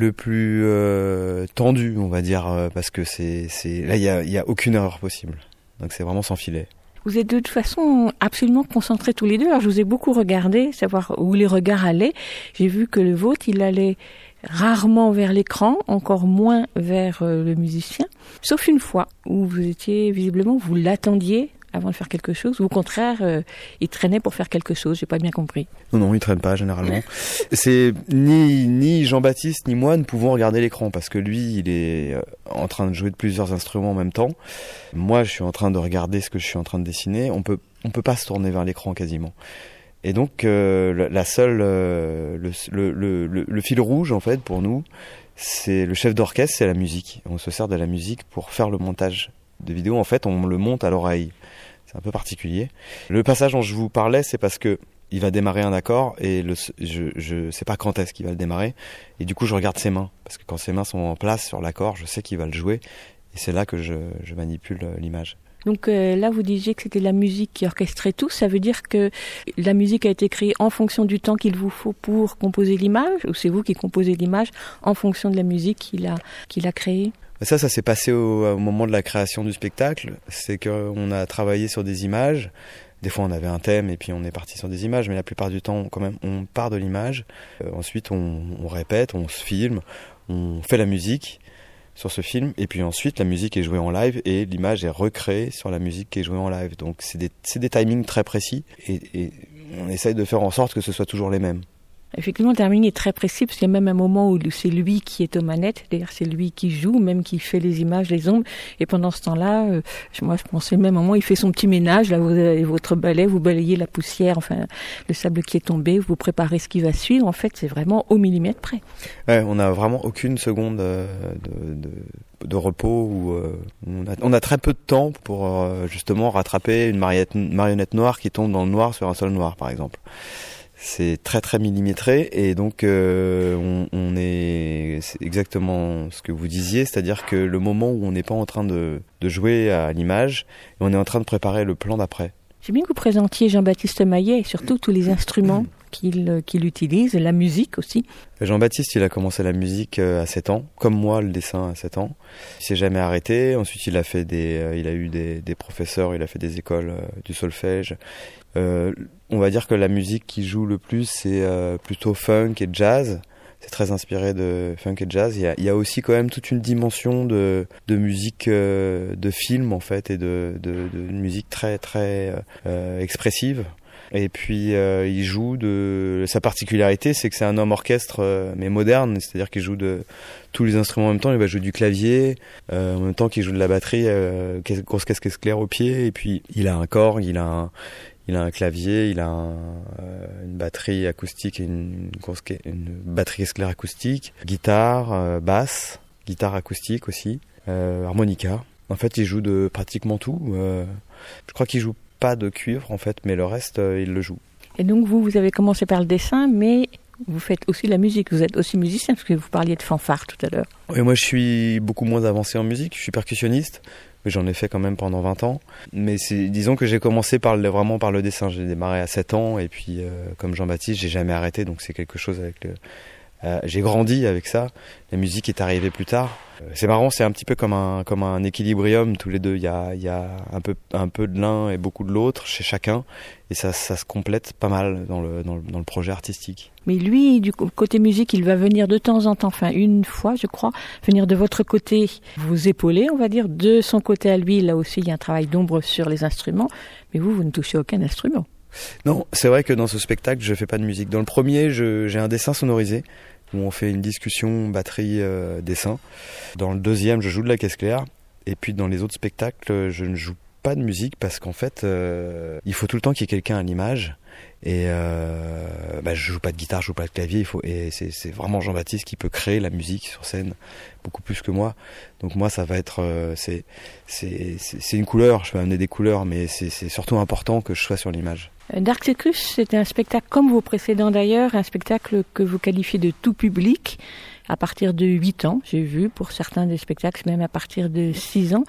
le plus euh, tendu, on va dire, euh, parce que c'est là, il y a, y a aucune erreur possible. Donc c'est vraiment sans filet. Vous êtes de toute façon absolument concentrés tous les deux. Alors je vous ai beaucoup regardé, savoir où les regards allaient. J'ai vu que le vôtre, il allait rarement vers l'écran, encore moins vers euh, le musicien, sauf une fois où vous étiez visiblement, vous l'attendiez avant de faire quelque chose, ou au contraire, euh, il traînait pour faire quelque chose. J'ai pas bien compris. Non, non, il traîne pas généralement. C'est ni ni Jean-Baptiste ni moi ne pouvons regarder l'écran parce que lui, il est euh, en train de jouer de plusieurs instruments en même temps. Moi, je suis en train de regarder ce que je suis en train de dessiner. On peut on peut pas se tourner vers l'écran quasiment. Et donc euh, la- seule euh, le, le, le, le- le fil rouge en fait pour nous, c'est le chef d'orchestre, c'est la musique. On se sert de la musique pour faire le montage de vidéo. En fait, on le monte à l'oreille. C'est un peu particulier. Le passage dont je vous parlais, c'est parce que il va démarrer un accord et je, je sais pas quand est-ce qu'il va le démarrer. Et du coup, je regarde ses mains parce que quand ses mains sont en place sur l'accord, je sais qu'il va le jouer. Et c'est là que je, je manipule euh, l'image. Donc euh, là, vous disiez que c'était la musique qui orchestrait tout. Ça veut dire que la musique a été créée en fonction du temps qu'il vous faut pour composer l'image, ou c'est vous qui composez l'image en fonction de la musique qu'il a qu'il a créée? Ça, ça s'est passé au, au moment de la création du spectacle. C'est qu'on a travaillé sur des images. Des fois, on avait un thème et puis on est parti sur des images, mais la plupart du temps, quand même, on part de l'image. Euh, ensuite, on, répète, on se filme, on fait la musique sur ce film, et puis ensuite, la musique est jouée en live et l'image est recréée sur la musique qui est jouée en live. Donc, c'est des, c'est des timings très précis et, et on essaye de faire en sorte que ce soit toujours les mêmes. Effectivement, timing est très précis parce qu'il y a même un moment où c'est lui qui est aux manettes, d'ailleurs c'est lui qui joue, même qui fait les images, les ombres. Et pendant ce temps-là, euh, moi je pensais même un moment, il fait son petit ménage, là vous avez votre balai, vous balayez la poussière, enfin le sable qui est tombé, vous préparez ce qui va suivre. En fait, c'est vraiment au millimètre près. Ouais, on n'a vraiment aucune seconde euh, de, de, de repos où euh, on, a, on a très peu de temps pour euh, justement rattraper une marionnette noire qui tombe dans le noir sur un sol noir, par exemple. C'est très très millimétré et donc euh, on, on est, c'est exactement ce que vous disiez, c'est-à-dire que le moment où on n'est pas en train de, de jouer à l'image, on est en train de préparer le plan d'après. J'ai bien que vous présentiez Jean-Baptiste Maillet et surtout tous les instruments qu'il euh, qu'il utilise, la musique aussi. Jean-Baptiste, il a commencé la musique euh, à 7 ans, comme moi le dessin à 7 ans. Il s'est jamais arrêté. Ensuite, il a fait des, il a eu des, des professeurs, il a fait des écoles du solfège. Euh, on va dire que la musique qu'il joue le plus, c'est euh, plutôt funk et jazz. C'est très inspiré de funk et jazz. Il y a, aussi quand même toute une dimension de, musique euh, de film en fait et de, musique très très expressive. Et puis il joue de sa particularité, c'est que c'est un homme orchestre mais moderne, c'est-à-dire qu'il joue de tous les instruments en même temps. Il va jouer du clavier en même temps qu'il joue de la batterie, grosse casquette claire au pied. Et puis il a un corps, il a un, il a un clavier, il a un, euh, une batterie acoustique et une, batterie claire acoustique, guitare, euh, basse, guitare acoustique aussi, euh, harmonica. En fait, il joue de pratiquement tout. Je crois qu'il joue pas de cuivre en fait, mais le reste, il le joue. Et donc vous, vous avez commencé par le dessin, mais vous faites aussi la musique. Vous êtes aussi musicien parce que vous parliez de fanfare tout à l'heure. Et moi, je suis beaucoup moins avancé en musique. Je suis percussionniste, j'en ai fait quand même pendant 20 ans. Mais disons que j'ai commencé vraiment par le dessin. J'ai démarré à 7 ans, et puis euh, comme Jean-Baptiste, j'ai jamais arrêté. Donc c'est quelque chose avec le. Euh, j'ai grandi avec ça. La musique est arrivée plus tard. Euh, C'est marrant, c'est un petit peu comme un comme un équilibrium tous les deux. Il y a il y a un peu un peu de l'un et beaucoup de l'autre chez chacun, et ça ça se complète pas mal dans le dans le, dans le projet artistique. Mais lui, du côté musique, il va venir de temps en temps, enfin une fois, je crois, venir de votre côté, vous épauler, on va dire. De son côté à lui, là aussi, il y a un travail d'ombre sur les instruments. Mais vous, vous ne touchez aucun instrument. Non, c'est vrai que dans ce spectacle, je fais pas de musique. Dans le premier, j'ai un dessin sonorisé où on fait une discussion batterie euh, dessin. Dans le deuxième, je joue de la caisse claire. Et puis dans les autres spectacles, je ne joue pas pas de musique parce qu'en fait, euh, il faut tout le temps qu'il y ait quelqu'un à l'image. Et euh, bah, je joue pas de guitare, je joue pas de clavier. Il faut et c'est vraiment Jean-Baptiste qui peut créer la musique sur scène beaucoup plus que moi. Donc moi, ça va être euh, c'est c'est une couleur. Je peux amener des couleurs, mais c'est c'est surtout important que je sois sur l'image. Euh, Dark Circus, c'est un spectacle comme vos précédents d'ailleurs, un spectacle que vous qualifiez de tout public à partir de 8 ans, j'ai vu, pour certains des spectacles même à partir de 6 ans.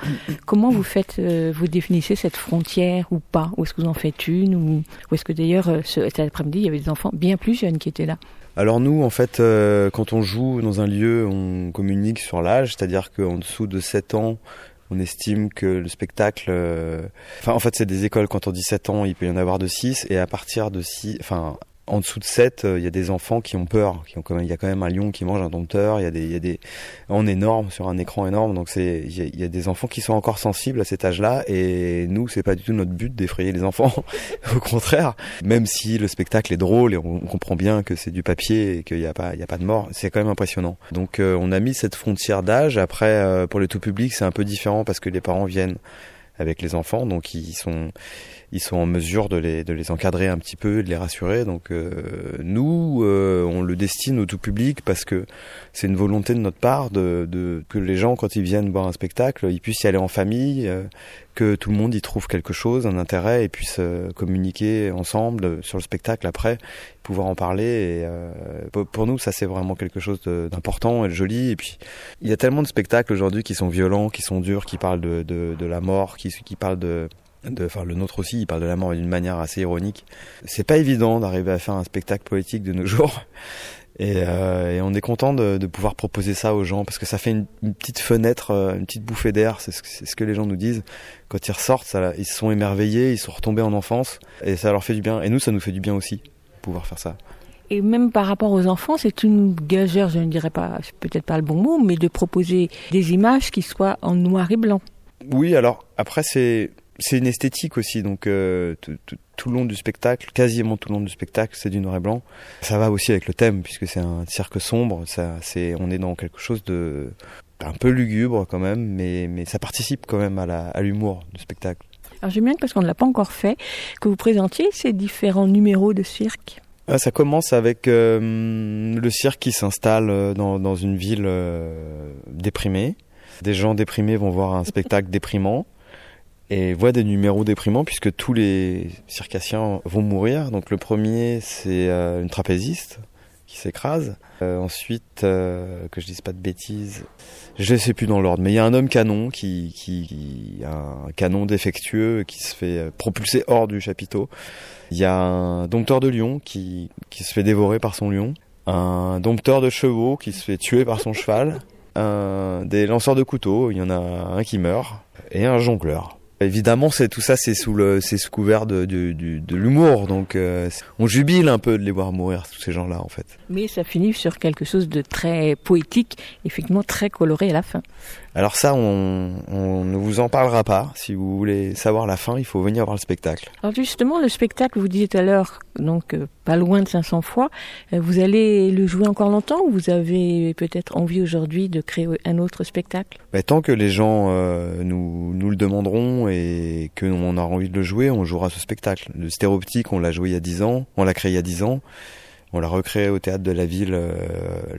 Comment vous faites, euh, vous définissez cette frontière ou pas? Ou est-ce que vous en faites une Ou, ou est-ce que d'ailleurs, euh, ce, cet après-midi, il y avait des enfants bien plus jeunes qui étaient là? Alors nous, en fait, euh, quand on joue dans un lieu, on communique sur l'âge, c'est-à-dire qu'en dessous de 7 ans, on estime que le spectacle... euh, Enfin, en fait, c'est des écoles, quand on dit 7 ans, il peut y en avoir de 6, et à partir de 6... Enfin, en dessous de 7, euh, il y a des enfants qui ont peur, qui ont quand même, il y a quand même un lion qui mange un dompteur, il y a des, il y a des, en énorme, sur un écran énorme, donc c'est, il y, a, des enfants qui sont encore sensibles à cet âge-là, et nous, c'est pas du tout notre but d'effrayer les enfants, au contraire, même si le spectacle est drôle et on, on comprend bien que c'est du papier et qu'il n'y a pas, il y a pas de mort, c'est quand même impressionnant. Donc, euh, on a mis cette frontière d'âge. Après, euh, pour le tout public, c'est un peu différent parce que les parents viennent avec les enfants, donc ils sont ils sont en mesure de les, de les encadrer un petit peu, de les rassurer. Donc euh, nous, euh, on le destine au tout public parce que c'est une volonté de notre part de, de que les gens, quand ils viennent voir un spectacle, ils puissent y aller en famille, euh, que tout le monde y trouve quelque chose, un intérêt, et puisse euh, communiquer ensemble sur le spectacle après, pouvoir en parler. Et euh, pour- nous, ça c'est vraiment quelque chose d'important et de joli. Et puis, il y a tellement de spectacles aujourd'hui qui sont violents, qui sont durs, qui parlent de, de, de la mort, qui, qui parlent de de, enfin le nôtre aussi, il parle de la mort d'une manière assez ironique. C'est pas évident d'arriver à faire un spectacle poétique de nos jours. Et, euh, et on est content de, de pouvoir proposer ça aux gens parce que ça fait une, une petite fenêtre, euh, une petite bouffée d'air. C'est ce, que- c'est ce que les gens nous disent quand ils ressortent. Ça, ils se sont émerveillés, ils sont retombés en enfance et ça leur fait du bien. Et nous, ça nous fait du bien aussi pouvoir faire ça. Et même par rapport aux enfants, c'est une gageure, je ne dirais pas, c'est peut-être pas le bon mot, mais de proposer des images qui soient en noir et blanc. Oui, alors après c'est c'est une esthétique aussi, donc euh, tout, tout- tout le long du spectacle, quasiment tout le long du spectacle, c'est du noir et blanc. Ça va aussi avec le thème puisque c'est un cirque sombre. Ça, c'est on est dans quelque chose de un peu lugubre quand même, mais mais ça participe quand même à la à l'humour du spectacle. Alors j'aime bien parce qu'on ne l'a pas encore fait, que vous présentiez ces différents numéros de cirque. Ah, ça commence avec euh, le cirque qui s'installe euh, dans, dans une ville euh, déprimée. Des gens déprimés vont voir un spectacle déprimant et voient des numéros déprimants puisque tous les circassiens vont mourir. Donc le premier, c'est euh, une trapéziste qui s'écrase. Euh, ensuite, euh, que je dise pas de bêtises, je sais plus dans l'ordre, mais il y a un homme canon qui, qui, qui a un canon défectueux qui se fait euh, propulser hors du chapiteau. Il y a un dompteur de lion qui, qui se fait dévorer par son lion. Un dompteur de chevaux qui se fait tuer par son cheval. Un, des lanceurs de couteaux, il y en a un qui meurt. Et un jongleur. Évidemment, c'est tout ça, c'est sous le, c'est sous couvert de, de, de, de l'humour. Donc, euh, on jubile un peu de les voir mourir, tous ces gens-là, en fait. Mais ça finit sur quelque chose de très poétique, effectivement très coloré à la fin. Alors ça, on, on ne vous en parlera pas. Si vous voulez savoir la fin, il faut venir voir le spectacle. Alors justement, le spectacle, vous disiez tout à l'heure, donc euh, pas loin de 500 fois, euh, vous allez le jouer encore longtemps ou vous avez peut-être envie aujourd'hui de créer un autre spectacle? Mais tant que les gens euh, nous, nous le demanderont et que on aura envie de le jouer, on jouera ce spectacle. Le stéréoptique, on l'a joué il y a 10 ans, on l'a créé il y a 10 ans. On l'a recréé au théâtre de la ville euh,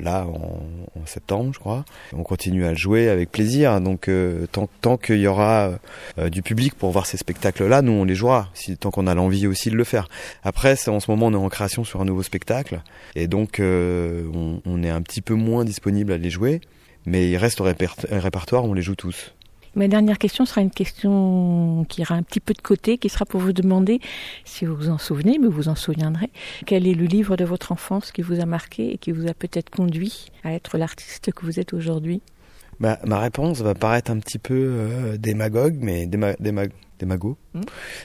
là en, en septembre, je crois. On continue à le jouer avec plaisir. Donc euh, tant, tant qu'il y aura euh, du public pour voir ces spectacles-là, nous on les jouera. Si, tant qu'on a l'envie aussi de le faire. Après, en ce moment, on est en création sur un nouveau spectacle et donc euh, on, on est un petit peu moins disponible à les jouer. Mais il reste au réper- répertoire, on les joue tous. Ma dernière question sera une question qui ira un petit peu de côté, qui sera pour vous demander, si vous vous en souvenez, mais vous vous en souviendrez, quel est le livre de votre enfance qui vous a marqué et qui vous a peut-être conduit à être l'artiste que vous êtes aujourd'hui? Ma, ma réponse va paraître un petit peu euh, démagogue, mais déma, déma, démago. Mm.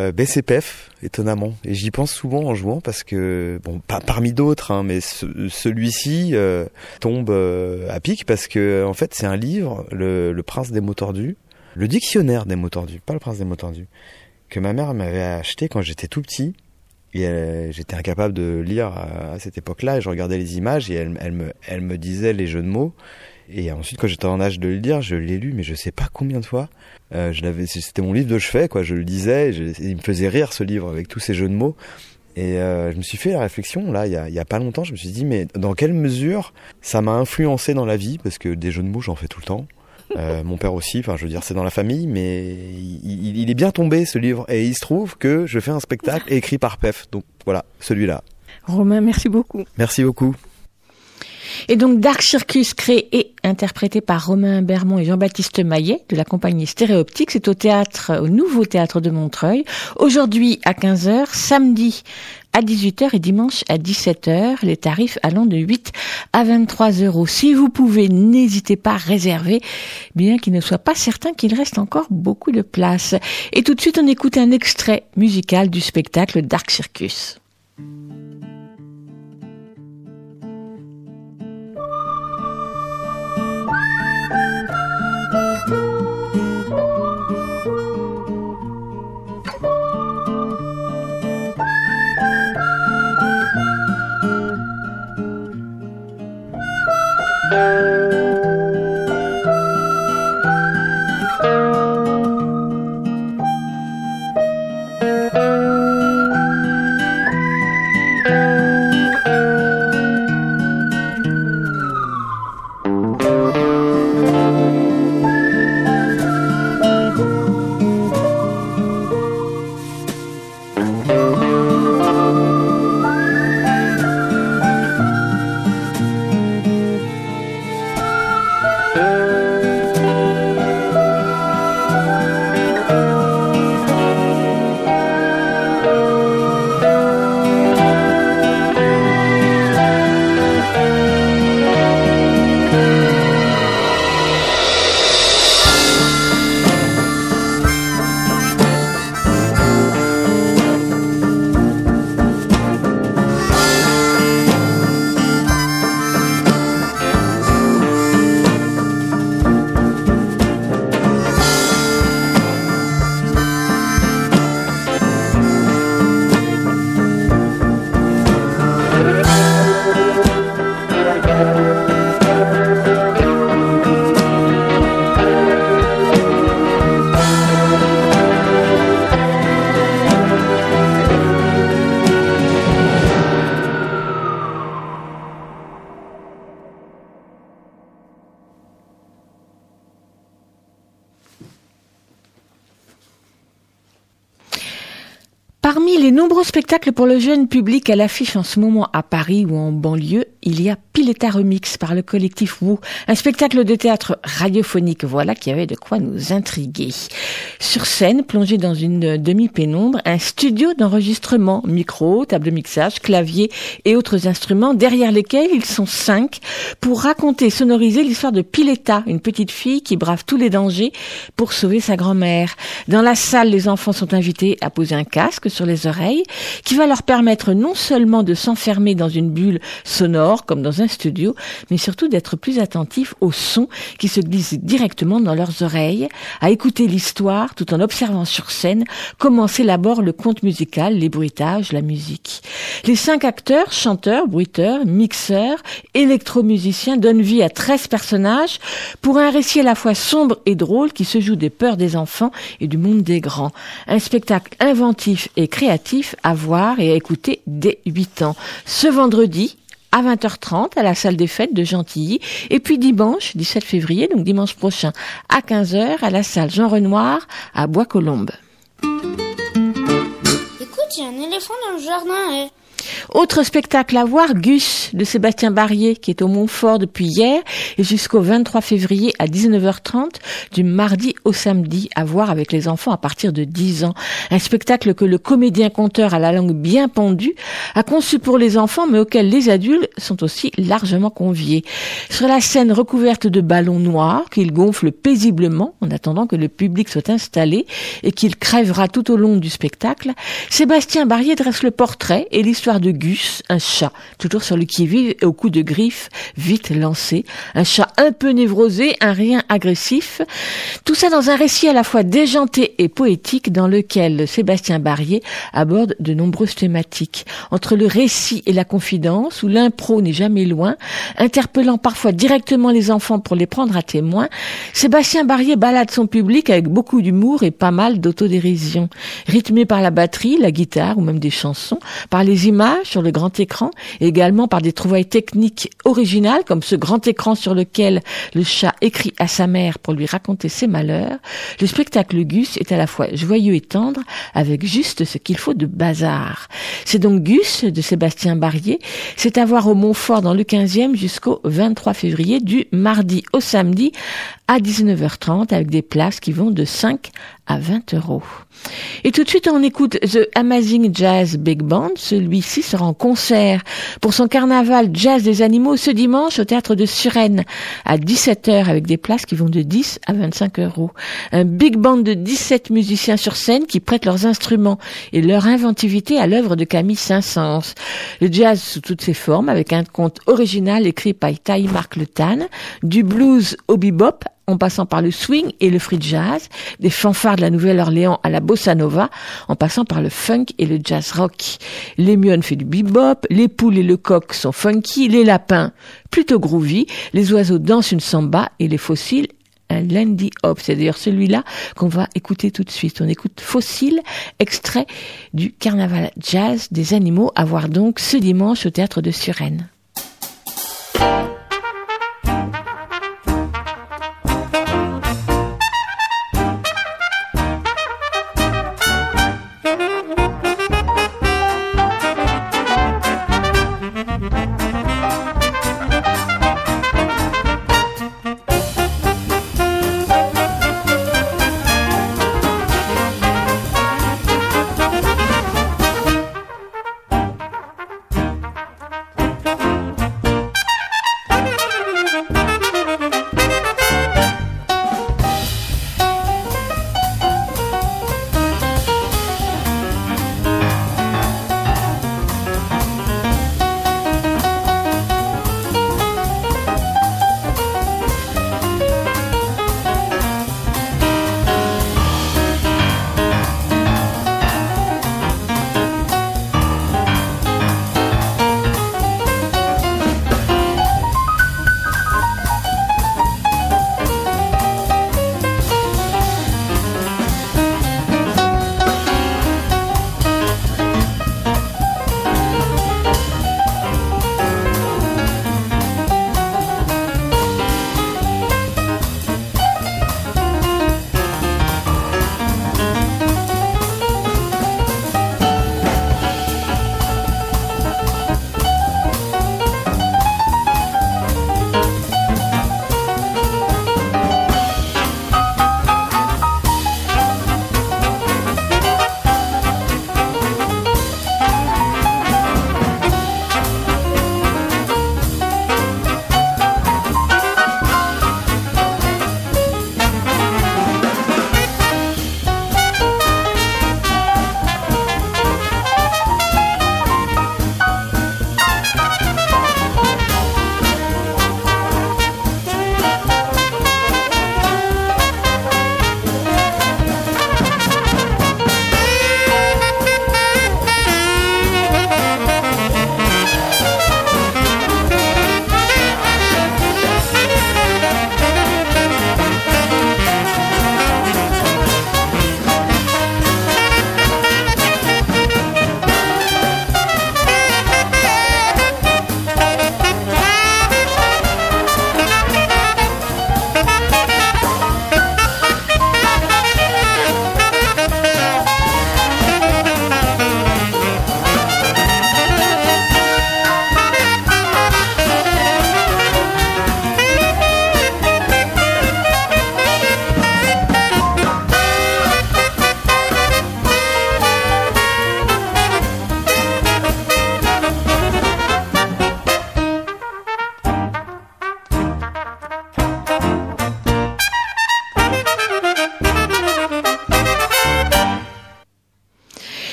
Euh, BCPF, étonnamment. Et j'y pense souvent en jouant parce que, bon, pas parmi d'autres, hein, mais ce- celui-ci euh, tombe à pic parce que, en fait, c'est un livre, le, le Prince des mots tordus, le dictionnaire des mots tordus, pas le Prince des mots tordus, que ma mère m'avait acheté quand j'étais tout petit. Et euh, j'étais incapable de lire à, cette époque-là. Et je regardais les images et elle, elle me, elle me disait les jeux de mots. Et ensuite, quand j'étais en âge de le lire, je l'ai lu, mais je sais pas combien de fois. Euh, je l'avais, c'était mon livre de chevet, quoi. Je le lisais, je- il me faisait rire ce livre avec tous ces jeux de mots. Et euh, je me suis fait la réflexion là, il y a, il y a pas longtemps. Je me suis dit, mais dans quelle mesure ça m'a influencé dans la vie? Parce que des jeux de mots, j'en fais tout le temps. Euh, mon père aussi. Enfin, je veux dire, c'est dans la famille, mais il, il- il est bien tombé ce livre. Et il se trouve que je fais un spectacle écrit par Pef. Donc voilà, celui-là. Romain, merci beaucoup. Merci beaucoup. Et donc Dark Circus, créé et interprété par Romain Bermond et Jean-Baptiste Maillet de la compagnie Stéréoptique, c'est au théâtre, au nouveau théâtre de Montreuil, aujourd'hui à 15h, samedi à 18h et dimanche à 17h, les tarifs allant de 8 à 23 euros. Si vous pouvez, n'hésitez pas à réserver, bien qu'il ne soit pas certain qu'il reste encore beaucoup de place. Et tout de suite, on écoute un extrait musical du spectacle Dark Circus. Parmi les nombreux spectacles pour le jeune public à l'affiche en ce moment à Paris ou en banlieue, il y a Pileta Remix par le collectif Wu, un spectacle de théâtre radiophonique, voilà qui avait de quoi nous intriguer. Sur scène, plongé dans une demi-pénombre, un studio d'enregistrement, micro, table de mixage, clavier et autres instruments, derrière lesquels ils sont cinq, pour raconter, sonoriser l'histoire de Pileta, une petite fille qui brave tous les dangers pour sauver sa grand-mère. Dans la salle, les enfants sont invités à poser un casque sur les oreilles, qui va leur permettre non seulement de s'enfermer dans une bulle sonore, comme dans un studio, mais surtout d'être plus attentifs aux sons qui se glissent directement dans leurs oreilles, à écouter l'histoire tout en observant sur scène comment s'élabore le conte musical, les bruitages, la musique. Les cinq acteurs, chanteurs, bruiteurs, mixeurs, électromusiciens donnent vie à 13 personnages pour un récit à la fois sombre et drôle qui se joue des peurs des enfants et du monde des grands. Un spectacle inventif et créatif à voir et à écouter dès 8 ans. Ce vendredi, à 20h30 à la salle des fêtes de Gentilly et puis dimanche 17 février donc dimanche prochain à 15h à la salle Jean Renoir à Bois-Colombes. Écoute, il y a un éléphant dans le jardin. eh. Autre spectacle à voir, Gus de Sébastien Barrier, qui est au Montfort depuis hier et jusqu'au 23 février à 19h30, du mardi au samedi, à voir avec les enfants à partir de 10 ans. Un spectacle que le comédien conteur à la langue bien pendue a conçu pour les enfants, mais auquel les adultes sont aussi largement conviés. Sur la scène recouverte de ballons noirs qu'il gonfle paisiblement en attendant que le public soit installé et qu'il crèvera tout au long du spectacle, Sébastien Barrier dresse le portrait et l'histoire de Gus, un chat, toujours sur le qui-vive et au coup de griffes vite lancé. Un chat un peu névrosé, un rien agressif. Tout ça dans un récit à la fois déjanté et poétique dans lequel Sébastien Barrier aborde de nombreuses thématiques. Entre le récit et la confidence, où l'impro n'est jamais loin, interpellant parfois directement les enfants pour les prendre à témoin, Sébastien Barrier balade son public avec beaucoup d'humour et pas mal d'autodérision. Rythmé par la batterie, la guitare ou même des chansons, par les images sur le grand écran, et également par des trouvailles techniques originales comme ce grand écran sur lequel le chat écrit à sa mère pour lui raconter ses malheurs, le spectacle Gus est à la fois joyeux et tendre avec juste ce qu'il faut de bazar. C'est donc Gus de Sébastien Barrier, c'est à voir au Montfort dans le 15e jusqu'au 23 février du mardi au samedi à 19h30 avec des places qui vont de 5 à 20 euros. Et tout de suite, on écoute The Amazing Jazz Big Band. Celui-ci sera en concert pour son carnaval Jazz des animaux ce dimanche au théâtre de Suresnes à 17h avec des places qui vont de 10 à 25 euros. Un big band de 17 musiciens sur scène qui prêtent leurs instruments et leur inventivité à l'œuvre de Camille Saint-Saëns. Le jazz sous toutes ses formes avec un conte original écrit par Taï Marc Le Tan, du blues au bebop en passant par le swing et le free jazz, des fanfares de la Nouvelle-Orléans à la bossa nova, en passant par le funk et le jazz rock. L'hémione fait du bebop, les poules et le coq sont funky, les lapins plutôt groovy, les oiseaux dansent une samba et les fossiles un Landy Hop. C'est d'ailleurs celui-là qu'on va écouter tout de suite. On écoute Fossile, extrait du carnaval jazz des animaux, à voir donc ce dimanche au théâtre de Suresnes.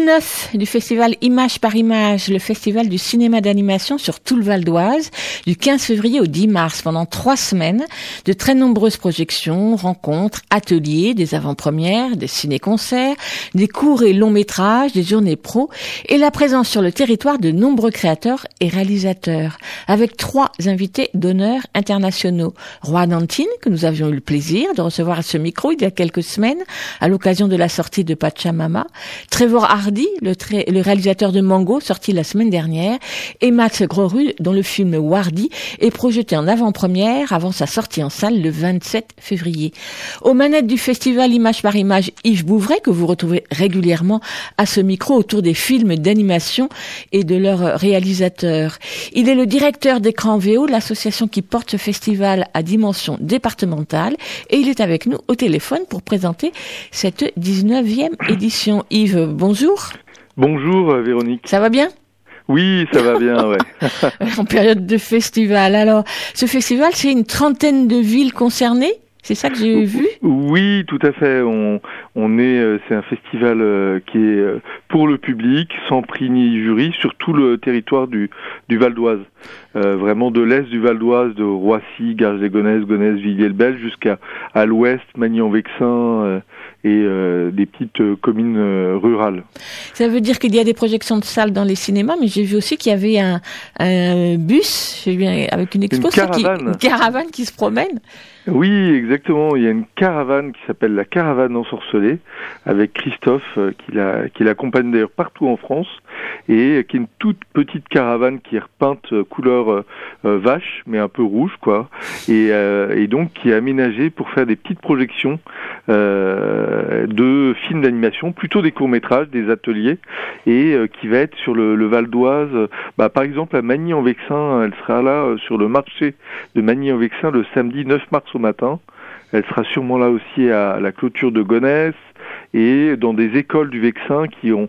19 du festival Image par Image, le festival du cinéma d'animation sur tout le Val d'Oise, du 15 février au 10 mars, pendant trois semaines, de très nombreuses projections, rencontres, ateliers, des avant-premières, des ciné-concerts, des courts et longs métrages, des journées pro, et la présence sur le territoire de nombreux créateurs et réalisateurs, avec trois invités d'honneur internationaux. Roi Dantine, que nous avions eu le plaisir de recevoir à ce micro il y a quelques semaines, à l'occasion de la sortie de Pachamama, Trevor Hardy, le, le réalisateur de Mango, sorti la semaine dernière, et Max Grorud, dont le film Wardy est projeté en avant-première avant sa sortie en salle le 27 février. Aux manettes du festival Image par Image, Yves Bouvray, que vous retrouvez régulièrement à ce micro autour des films d'animation et de leurs réalisateurs. Il est le directeur d'Écran VO, l'association qui porte ce festival à dimension départementale, et il est avec nous au téléphone pour présenter cette 19e édition. Yves, bonjour. Bonjour euh, Véronique. Ça va bien? Oui, ça va bien, ouais. En période de festival. Alors, ce festival, c'est une trentaine de villes concernées? C'est ça que j'ai vu? Oui, tout à fait. On, on est, euh, c'est un festival euh, qui est pour le public, sans prix ni jury, sur tout le territoire du, du Val d'Oise. Euh, vraiment de l'est du Val d'Oise, de Roissy, Garges-les-Gonesse, Gonesse, Villiers-le-Bel, jusqu'à à l'ouest, Magny-en-Vexin euh, et euh, des petites euh, communes euh, rurales. Ça veut dire qu'il y a des projections de salles dans les cinémas, mais j'ai vu aussi qu'il y avait un, un bus avec une expo, qui- une caravane qui se promène. Oui, exactement. Il y a une caravane qui s'appelle la caravane ensorcelée avec Christophe euh, qui la- qui l'accompagne d'ailleurs partout en France et qui est une toute petite caravane qui est repeinte euh, couleur euh, vache mais un peu rouge quoi et, euh, et donc qui est aménagée pour faire des petites projections euh, de films d'animation, plutôt des courts métrages, des ateliers et qui va être sur le, le Val d'Oise. Bah, par exemple à Magny-en-Vexin, elle sera là sur le marché de Magny-en-Vexin le samedi 9 mars au matin. Elle sera sûrement là aussi à la clôture de Gonesse et dans des écoles du Vexin qui ont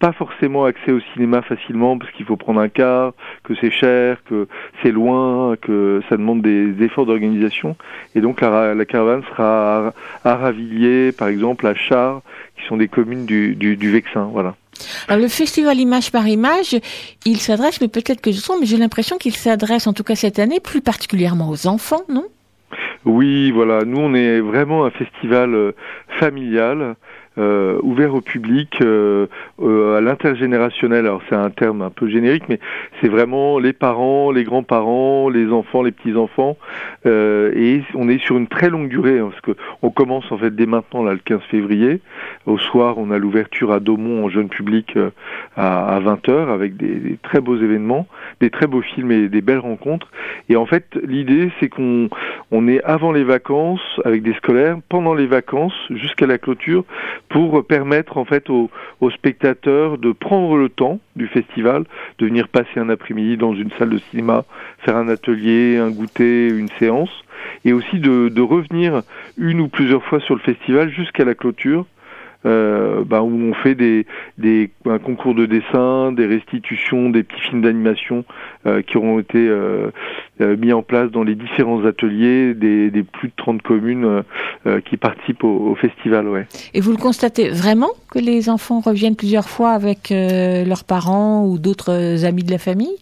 pas forcément accès au cinéma facilement parce qu'il faut prendre un car, que c'est cher, que c'est loin, que ça demande des efforts d'organisation. Et donc la, caravane sera à, Ravilliers, par exemple, à Char, qui sont des communes du, du, du Vexin. Voilà. Alors, le festival Image par Image, il s'adresse, mais peut-être que je trompe, mais j'ai l'impression qu'il s'adresse, en tout cas cette année, plus particulièrement aux enfants, non? Oui, voilà. Nous, on est vraiment un festival euh, familial, euh, ouvert au public, euh, euh, à l'intergénérationnel. Alors, c'est un terme un peu générique, mais c'est vraiment les parents, les grands-parents, les enfants, les petits-enfants. Et on est sur une très longue durée, hein, parce que on commence en fait dès maintenant, le 15 février. Au soir, on a l'ouverture à Daumont en jeune public à, à 20h avec des, des très beaux événements, des très beaux films et des belles rencontres. Et en fait, l'idée, c'est qu'on on est avant les vacances avec des scolaires, pendant les vacances jusqu'à la clôture, pour permettre en fait aux, spectateurs de prendre le temps du festival, de venir passer un après-midi dans une salle de cinéma, faire un atelier, un goûter, une séance, et aussi de revenir une ou plusieurs fois sur le festival jusqu'à la clôture. Euh, bah, où on fait des, des un concours de dessin, des restitutions, des petits films d'animation euh, qui auront été euh, euh, mis en place dans les différents ateliers des, des plus de 30 communes euh, euh, qui participent au, au festival. Ouais. Et vous le constatez vraiment que les enfants reviennent plusieurs fois avec euh, leurs parents ou d'autres amis de la famille?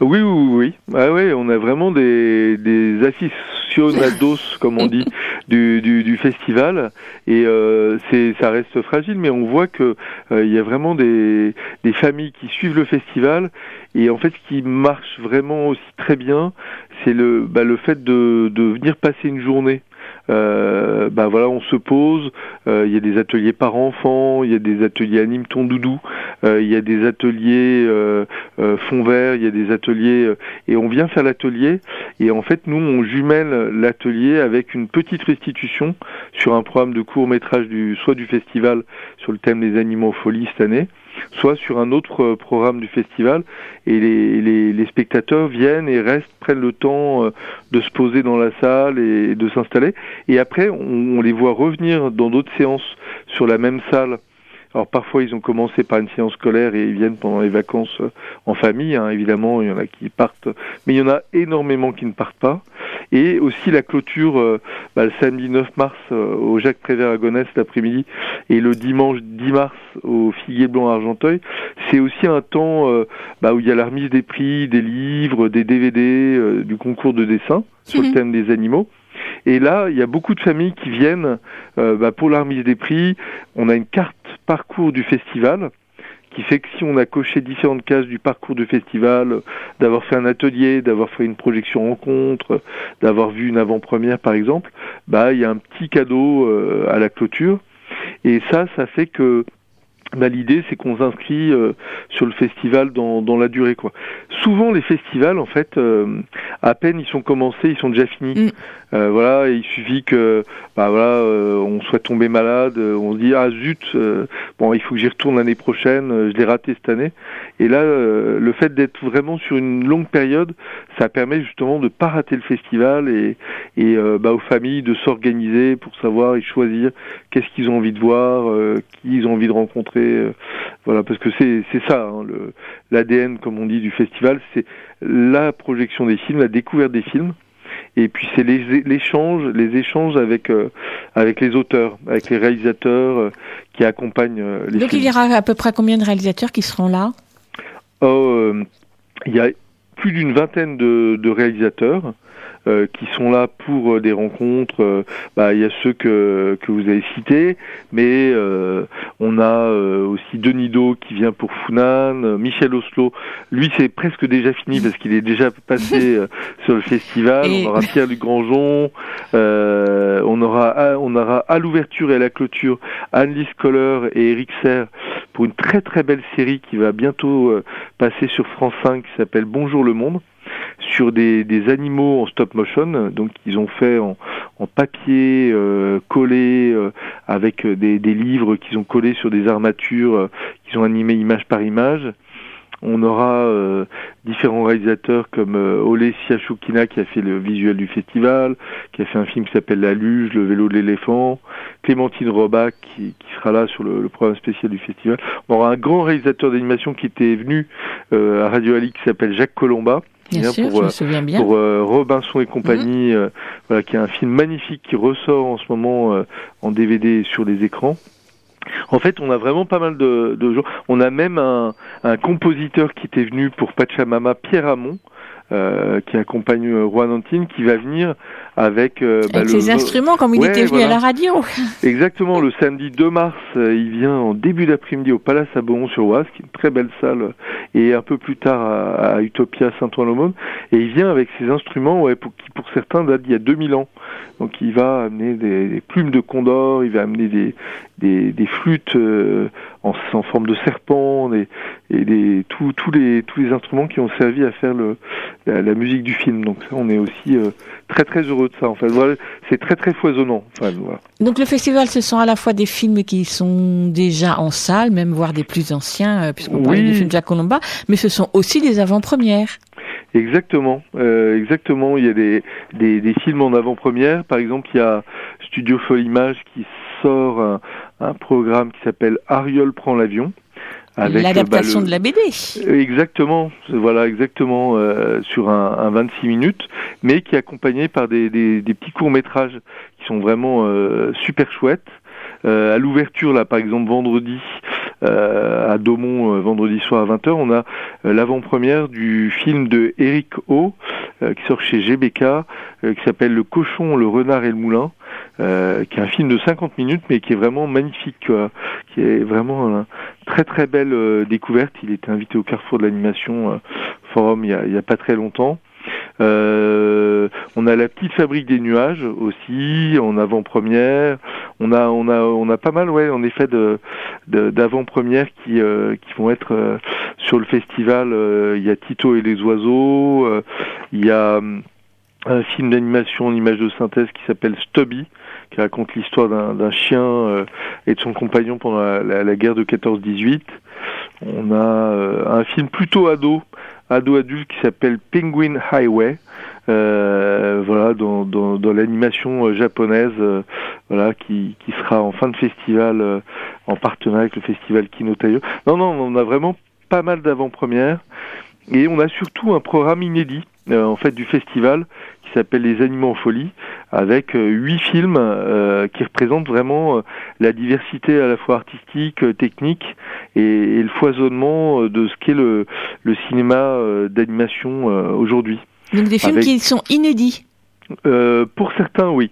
Oui, oui, oui. Ah ouais, on a vraiment des, des aficionados, comme on dit, du, du, du festival. Et euh, c'est, ça reste fragile, mais on voit que euh, il y a vraiment des, des familles qui suivent le festival. Et en fait, ce qui marche vraiment aussi très bien, c'est le, bah, le fait de, de venir passer une journée. Euh, bah voilà, on se pose. euh, Il y a des ateliers par enfant, il y a des ateliers anime ton doudou, euh, il y a des ateliers euh, fond vert, il y a des ateliers et on vient faire l'atelier et en fait nous on jumelle l'atelier avec une petite restitution sur un programme de court métrage du soit du festival sur le thème des animaux en folie cette année soit sur un autre euh, programme du festival. Et les, les, les spectateurs viennent et restent, prennent le temps euh, de se poser dans la salle et de s'installer. Et après on, on les voit revenir dans d'autres séances sur la même salle. Alors parfois ils ont commencé par une séance scolaire et ils viennent pendant les vacances euh, en famille, hein, évidemment, il y en a qui partent, mais il y en a énormément qui ne partent pas. Et aussi la clôture euh, bah, le samedi 9 mars euh, au Jacques Prévert à Gonesse l'après-midi et le dimanche 10 mars au Figuier Blanc à Argenteuil. C'est aussi un temps euh, bah, où il y a la remise des prix, des livres, des DVD, du concours de dessin sur le Mhm. thème des animaux. Et là, il y a beaucoup de familles qui viennent euh, bah, pour la remise des prix. On a une carte parcours du festival qui fait que si on a coché différentes cases du parcours du festival, d'avoir fait un atelier, d'avoir fait une projection rencontre, d'avoir vu une avant-première par exemple, bah il y a un petit cadeau euh, à la clôture. Et ça, ça fait que bah, l'idée c'est qu'on s'inscrit euh, sur le festival dans, dans la durée quoi. Souvent les festivals en fait euh, à peine ils sont commencés, ils sont déjà finis. Euh, voilà, et il suffit que bah voilà, euh, on soit tombé malade, euh, on se dit ah zut, euh, bon il faut que j'y retourne l'année prochaine, euh, je l'ai raté cette année. Et là, euh, le fait d'être vraiment sur une longue période, ça permet justement de pas rater le festival et, et euh, bah, aux familles de s'organiser pour savoir et choisir qu'est-ce qu'ils ont envie de voir, euh, qui ils ont envie de rencontrer. Euh, voilà, parce que c'est c'est ça, hein, le l'ADN comme on dit du festival, c'est la projection des films, la découverte des films. Et puis c'est les- l'échange, les échanges avec euh, avec les auteurs, avec les réalisateurs euh, qui accompagnent les Donc films. il y aura à peu près combien de réalisateurs qui seront là? Oh, il y a plus d'une vingtaine de, de réalisateurs euh, qui sont là pour euh, des rencontres. euh, bah, il y a ceux que, que vous avez cités, mais euh, on a euh, aussi Denis Do qui vient pour Funan, Michel Oslo. Lui, c'est presque déjà fini parce qu'il est déjà passé euh, sur le festival. Et- On aura Pierre Luc Grangeon. euh, on aura à- on aura à l'ouverture et à la clôture Anne-Lise Coller et Eric Serre pour une très très belle série qui va bientôt euh, passer sur France 5 qui s'appelle Bonjour le monde sur des, animaux en stop motion donc ils ont fait en, papier euh, collé euh, avec des, livres qu'ils ont collés sur des armatures euh, qu'ils ont animés image par image on aura euh, différents réalisateurs comme euh, Ole Siachukina qui a fait le visuel du festival, qui a fait un film qui s'appelle La Luge, le vélo de l'éléphant, Clémentine Robac qui, sera là sur le, le programme spécial du festival. On aura un grand réalisateur d'animation qui était venu à Radio Ali qui s'appelle Jacques Colomba. Bien sûr, pour, je me euh, souviens bien. pour euh, Robinson et compagnie, euh, voilà, qui est un film magnifique qui ressort en ce moment euh, en DVD sur les écrans. En fait, on a vraiment pas mal de, de gens. On a même un, un compositeur qui était venu pour Pachamama, Pierre Hamon, qui accompagne Juan Antine, qui va venir avec, euh, bah, Avec le- ses instruments, comme il Ouais, était venu voilà. à la radio. Exactement, le samedi 2 mars, euh, il vient en début d'après-midi au Palace à Beaumont-sur-Oise, qui est une très belle salle, et un peu plus tard à, à Utopia Saint-Ouen-l'Aumône, et il vient avec ses instruments, ouais, pour, qui pour certains datent d'il y a 2000 ans. Donc il va amener des, des plumes de condor, il va amener des, des, des flûtes euh, en, en forme de serpent, des, et des, tous tous les, tous les instruments qui ont servi à faire le, la, la musique du film. Donc ça, on est aussi euh, très très heureux de ça. En fait, voilà, c'est très très foisonnant. Enfin, voilà. Donc le festival, ce sont à la fois des films qui sont déjà en salle, même voire des plus anciens, euh, puisqu'on Oui. du film Jacques Colomba, mais ce sont aussi des avant-premières. Exactement, euh, exactement. Il y a des, des, des films en avant-première. Par exemple, il y a Studio Folle Image qui sort un, un programme qui s'appelle Ariol prend l'avion. Avec, L'adaptation bah, de la BD. Exactement, voilà, exactement, euh, sur un, un 26 minutes, mais qui est accompagné par des, des, des petits courts métrages qui sont vraiment euh, super chouettes. Euh, à l'ouverture, là, par exemple, vendredi, euh, à Daumont, euh, vendredi soir à 20h, on a euh, l'avant-première du film de Eric O, euh, qui sort chez GBK, euh, qui s'appelle Le cochon, le renard et le moulin, euh, qui est un film de 50 minutes, mais qui est vraiment magnifique, quoi, qui est vraiment une très très belle euh, découverte. Il était invité au Carrefour de l'animation euh, forum il y, il y a pas très longtemps. Euh, on a la petite fabrique des nuages aussi en avant-première. On a pas mal ouais en effet qui euh, qui vont être euh, sur le festival. Il y a Tito et les oiseaux. Il y a un film d'animation en image de synthèse qui s'appelle Stubby qui raconte l'histoire d'un chien et de son compagnon pendant la, guerre de 14-18. On a un film plutôt ado, ado adulte qui s'appelle Penguin Highway. Euh, voilà, dans, dans, dans l'animation euh, japonaise, euh, voilà, qui, qui sera en fin de festival euh, en partenariat avec le festival Kino Taio. Non, non, on a vraiment pas mal d'avant-premières et on a surtout un programme inédit euh, en fait du festival qui s'appelle Les Animaux en folie, avec euh, huit films euh, qui représentent vraiment la diversité à la fois artistique, technique et, et le foisonnement de ce qu'est le, le cinéma d'animation aujourd'hui. Donc des films Avec- qui sont inédits. Pour certains, oui.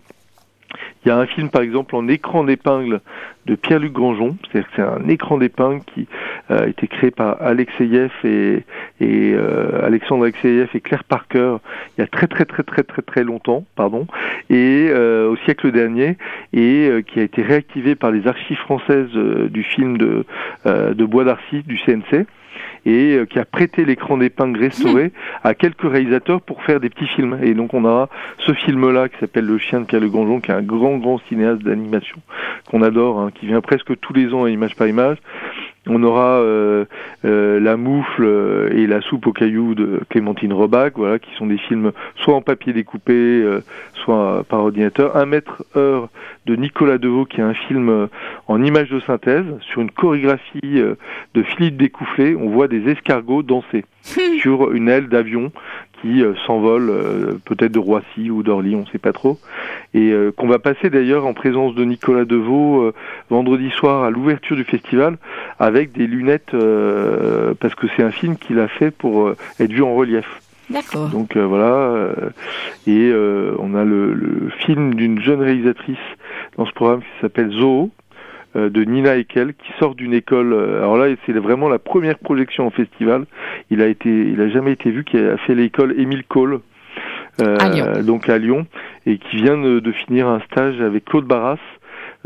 Il y a un film, par exemple, en écran d'épingle de Pierre-Luc Grangeon. C'est-à-dire que c'est un écran d'épingle qui a été créé par Alexeyev et, et euh, Alexandre Alexeyev et Claire Parker il y a très très très très très très longtemps, pardon, et euh, au siècle dernier, et euh, qui a été réactivé par les archives françaises euh, du film de, euh, de Bois d'Arcy, du CNC et qui a prêté l'écran d'épingle restauré à quelques réalisateurs pour faire des petits films. Et donc on a ce film-là qui s'appelle Le Chien de Pierre Le Grangeon, qui est un grand grand cinéaste d'animation qu'on adore, hein, qui vient presque tous les ans à Image par Image. On aura euh, euh, La Moufle euh, et La Soupe aux cailloux de Clémentine Robac, voilà, qui sont des films soit en papier découpé, euh, soit par ordinateur. Un mètre heure de Nicolas Deveau, qui est un film en images de synthèse sur une chorégraphie de Philippe Découfflé. On voit des escargots danser sur une aile d'avion qui euh, s'envole euh, peut-être de Roissy ou d'Orly, on ne sait pas trop, et euh, qu'on va passer d'ailleurs en présence de Nicolas Deveau euh, vendredi soir à l'ouverture du festival avec des lunettes euh, parce que c'est un film qu'il a fait pour être vu en relief. D'accord. Donc euh, voilà, euh, et euh, on a le, le film d'une jeune réalisatrice dans ce programme qui s'appelle Zoo euh, de Nina Ekel qui sort d'une école. euh, alors là, c'est vraiment la première projection au festival. Il a été, il a jamais été vu, qui a fait l'école Émile Cole. euh, À donc à Lyon et qui vient de, de finir un stage avec Claude Barras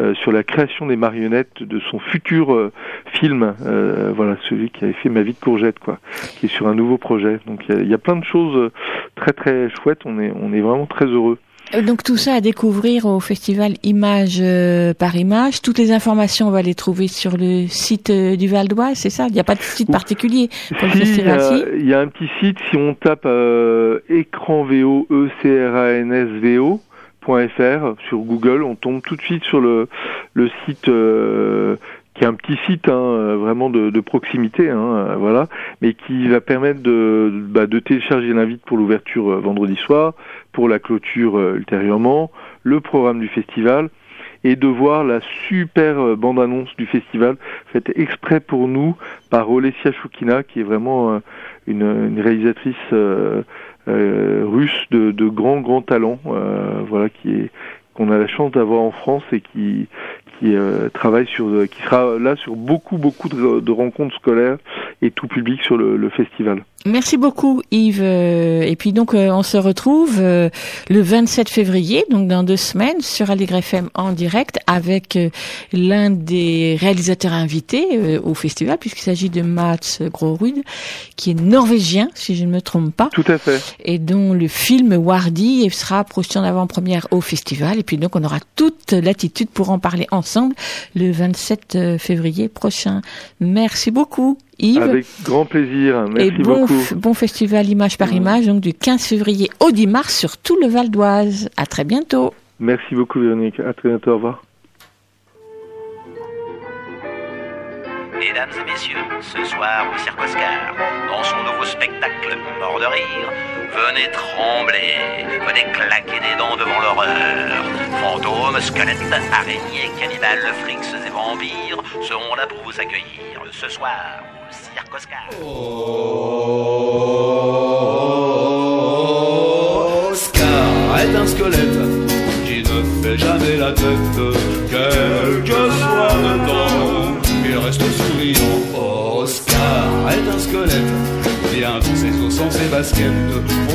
euh, sur la création des marionnettes de son futur euh, film, euh, voilà celui qui avait fait Ma vie de courgette, quoi, qui est sur un nouveau projet. Donc il y y a plein de choses euh, très très chouettes. On est on est vraiment très heureux. Euh, Donc tout ça à découvrir au festival Image euh, par Image. Toutes les informations, on va les trouver sur le site euh, du Val d'Oise, c'est ça? Il n'y a pas de site particulier pour le Si, festival il y a un petit site, si on tape euh, écran VO, E C R A N S V O .fr sur Google, on tombe tout de suite sur le, le site euh, qui est un petit site hein, euh, vraiment de, de proximité, hein, euh, voilà, mais qui va permettre de, bah, de télécharger l'invite pour l'ouverture euh, vendredi soir, pour la clôture ultérieurement, le programme du festival et de voir la super bande-annonce du festival faite exprès pour nous par Olesia Choukina, qui est vraiment une, une réalisatrice euh, euh, russe de, de grand grand talent, euh, voilà, qui est qu'on a la chance d'avoir en France et qui qui euh, travaille sur euh, qui sera là sur beaucoup beaucoup de, de rencontres scolaires et tout public sur le, le festival. Merci beaucoup Yves. Euh, Et puis donc euh, on se retrouve euh, le 27 février, donc dans deux semaines, sur Allegre FM en direct avec euh, l'un des réalisateurs invités euh, au festival, puisqu'il s'agit de Mats Grorud, qui est norvégien, si je ne me trompe pas. Tout à fait. Et dont le film Wardy sera projeté en avant-première au festival. Et puis donc on aura toute l'attitude pour en parler ensemble le 27 février prochain. Merci beaucoup Yves. Avec grand plaisir. Merci Et bon, beaucoup. bon festival Image par Image, donc du 15 février au 10 mars sur tout le Val d'Oise. À très bientôt. Merci beaucoup Véronique. À très bientôt. Au revoir. Mesdames et messieurs, ce soir au Cirque Oscar, dans son nouveau spectacle Mort de rire, venez trembler, venez claquer des dents devant l'horreur. Fantômes, squelettes, araignées, cannibales, frixes et vampires seront là pour vous accueillir ce soir au Cirque Oscar. Oscar est un squelette qui ne fait jamais la tête, quel que soit le temps, il reste souriant. Oscar est un squelette, bien sans ses baskets,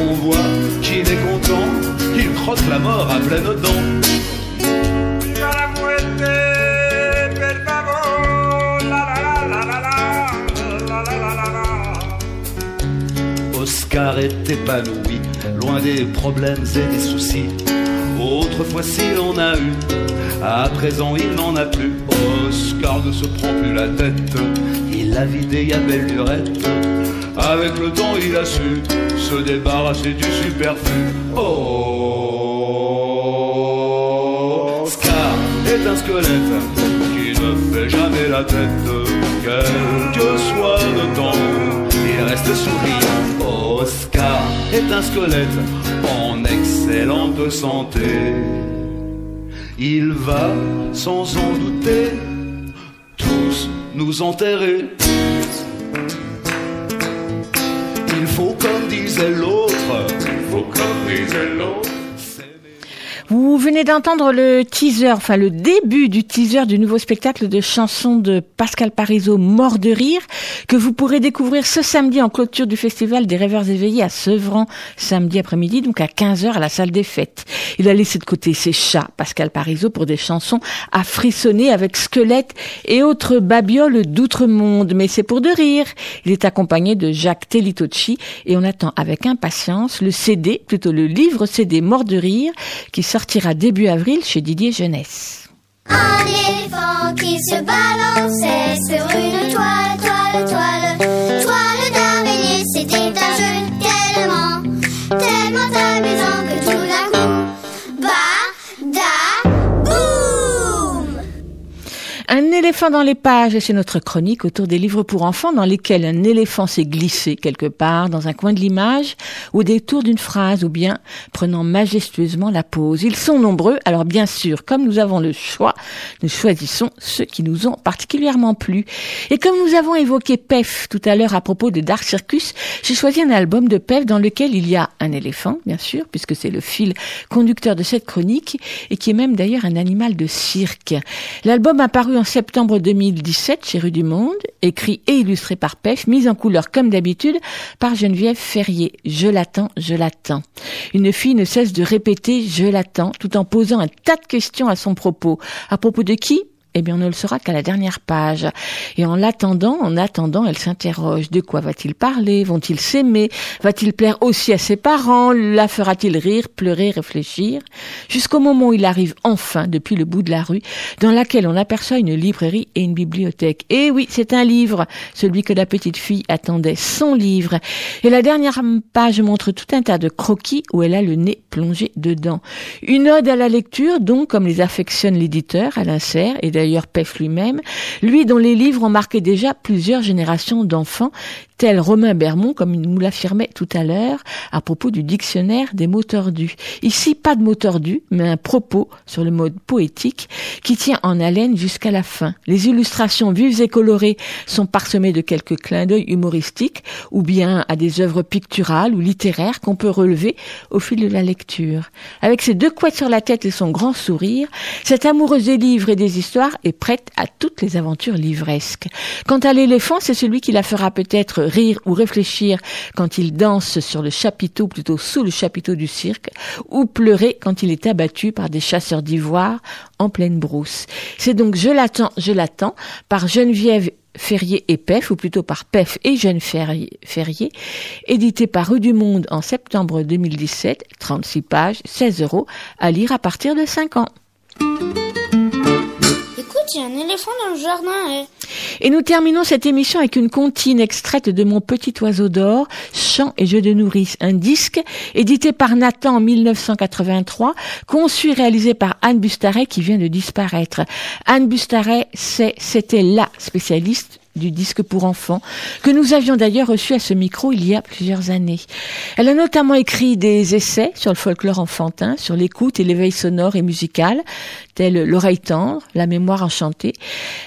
on voit qu'il est content, il croque la mort à pleines dents. Oscar est épanoui, loin des problèmes et des soucis. Autrefois s'il en a eu, à présent il n'en a plus. Oscar ne se prend plus la tête, il a vidé à belle lurette. Avec le temps il a su se débarrasser du superflu. Oh, Oscar est un squelette qui ne fait jamais la tête, quel que soit le temps, il reste souriant. Oscar est est un squelette en excellente santé. Il va, sans en douter, tous nous enterrer. Faut comme disait l'autre, faut comme disait l'autre. Vous venez d'entendre le teaser, enfin le début du teaser du nouveau spectacle de chansons de Pascal Parizeau, Mort de rire, que vous pourrez découvrir ce samedi en clôture du Festival des Rêveurs éveillés à Sevran, samedi après-midi, donc à 15h à la salle des fêtes. Il a laissé de côté ses chats, Pascal Parizeau, pour des chansons à frissonner avec squelettes et autres babioles d'outre-monde, mais c'est pour de rire. Il est accompagné de Jacques Tellitocci et on attend avec impatience le CD, plutôt le livre CD Mort de rire, sortira début avril chez Didier Jeunesse. Un éléphant qui se balançait sur une toile, toile, toile, éléphant dans les pages, c'est notre chronique autour des livres pour enfants dans lesquels un éléphant s'est glissé quelque part dans un coin de l'image, au détour d'une phrase, ou bien prenant majestueusement la pause. Ils sont nombreux, alors bien sûr, comme nous avons le choix, nous choisissons ceux qui nous ont particulièrement plu. Et comme nous avons évoqué PEF tout à l'heure à propos de Dark Circus, j'ai choisi un album de PEF dans lequel il y a un éléphant, bien sûr, puisque c'est le fil conducteur de cette chronique, et qui est même d'ailleurs un animal de cirque. L'album a paru en septembre 2017 chez Rue du Monde, écrit et illustré par PEF, mis en couleur comme d'habitude par Geneviève Ferrier. Je l'attends, je l'attends. Une fille ne cesse de répéter je l'attends tout en posant un tas de questions à son propos. À propos de qui? Eh bien, on ne le saura qu'à la dernière page. Et en l'attendant, en attendant, elle s'interroge. De quoi va-t-il parler? Vont-ils s'aimer? Va-t-il plaire aussi à ses parents? La fera-t-il rire, pleurer, réfléchir? Jusqu'au moment où il arrive enfin, depuis le bout de la rue, dans laquelle on aperçoit une librairie et une bibliothèque. Et oui, c'est un livre, celui que la petite fille attendait, son livre. Et la dernière page montre tout un tas de croquis où elle a le nez plongé dedans. Une ode à la lecture, donc, comme les affectionne l'éditeur, Alain Serre, et d'ailleurs Pef lui-même, lui dont les livres ont marqué déjà plusieurs générations d'enfants, tel Romain Bermond, comme il nous l'affirmait tout à l'heure, à propos du dictionnaire des mots tordus. Ici, pas de mots tordus, mais un propos sur le mode poétique qui tient en haleine jusqu'à la fin. Les illustrations vives et colorées sont parsemées de quelques clins d'œil humoristiques ou bien à des œuvres picturales ou littéraires qu'on peut relever au fil de la lecture. Avec ses deux couettes sur la tête et son grand sourire, cette amoureuse des livres et des histoires est prête à toutes les aventures livresques. Quant à l'éléphant, c'est celui qui la fera peut-être rire ou réfléchir quand il danse sur le chapiteau, plutôt sous le chapiteau du cirque, ou pleurer quand il est abattu par des chasseurs d'ivoire en pleine brousse. C'est donc Je l'attends, je l'attends par Geneviève Ferrier et Pef, ou plutôt par Pef et Ferrier, Ferrier, édité par Rue du Monde en septembre 2017, 36 pages, 16 euros, à lire à partir de 5 ans. Eh. Et nous terminons cette émission avec une comptine extraite de Mon petit oiseau d'or, Chant et jeux de nourrice, un disque édité par Nathan en 1983, conçu et réalisé par Anne Bustaret qui vient de disparaître. Anne Bustaret, c'est, c'était la spécialiste du disque pour enfants, que nous avions d'ailleurs reçu à ce micro il y a plusieurs années. Elle a notamment écrit des essais sur le folklore enfantin, sur l'écoute et l'éveil sonore et musical, tel L'oreille tendre, La mémoire enchantée.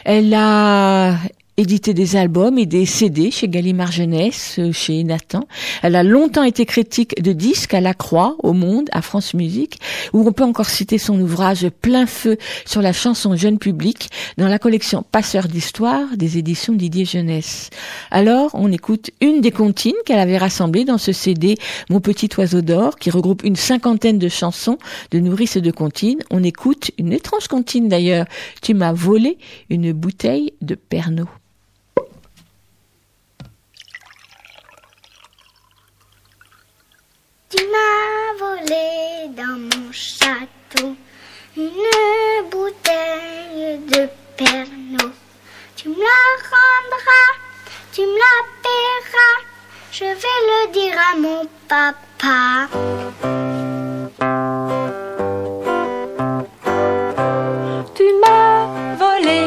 Elle a édité des albums et des CD chez Gallimard Jeunesse, euh, chez Nathan. Elle a longtemps été critique de disques à la Croix, au Monde, à France Musique, où on peut encore citer son ouvrage Plein feu sur la chanson jeune public dans la collection Passeurs d'histoire des éditions Didier Jeunesse. Alors, on écoute une des comptines qu'elle avait rassemblées dans ce CD Mon petit oiseau d'or, qui regroupe une cinquantaine de chansons de nourrices de comptines. On écoute une étrange comptine d'ailleurs. Tu m'as volé une bouteille de Pernod. Tu m'as volé dans mon château une bouteille de Pernod. Tu me la rendras, tu me la paieras. Je vais le dire à mon papa. Tu m'as volé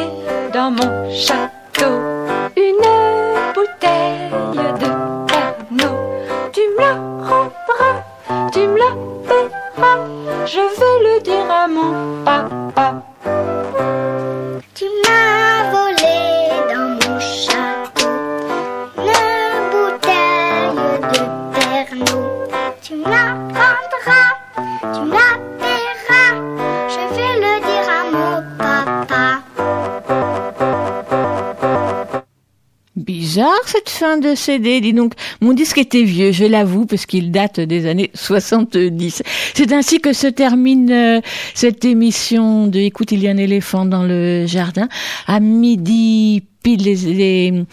dans mon château une bouteille de Pernod. Tu me la rendras, tu me la je vais le dire à mon papa. Tu m'as volé dans mon château la bouteille de Pernod. Tu me tu me Bizarre cette fin de CD, dis donc. Mon disque était vieux, je l'avoue, parce qu'il date des années 70. C'est ainsi que se termine euh, cette émission de Écoute, il y a un éléphant dans le jardin. À midi les, les,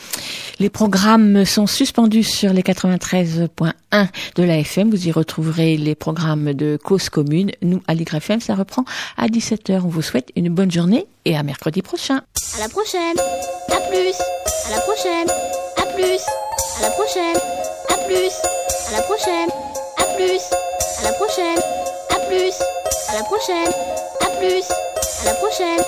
les programmes sont suspendus sur les 93.1 de la FM. Vous y retrouverez les programmes de Cause Commune. Nous, à l'YFM, ça reprend à 17h. On vous souhaite une bonne journée et à mercredi prochain. À la prochaine. À plus. À la prochaine. À plus. À la prochaine. À plus. À la prochaine. À plus. À la prochaine. À plus. À la prochaine. À plus. À la prochaine.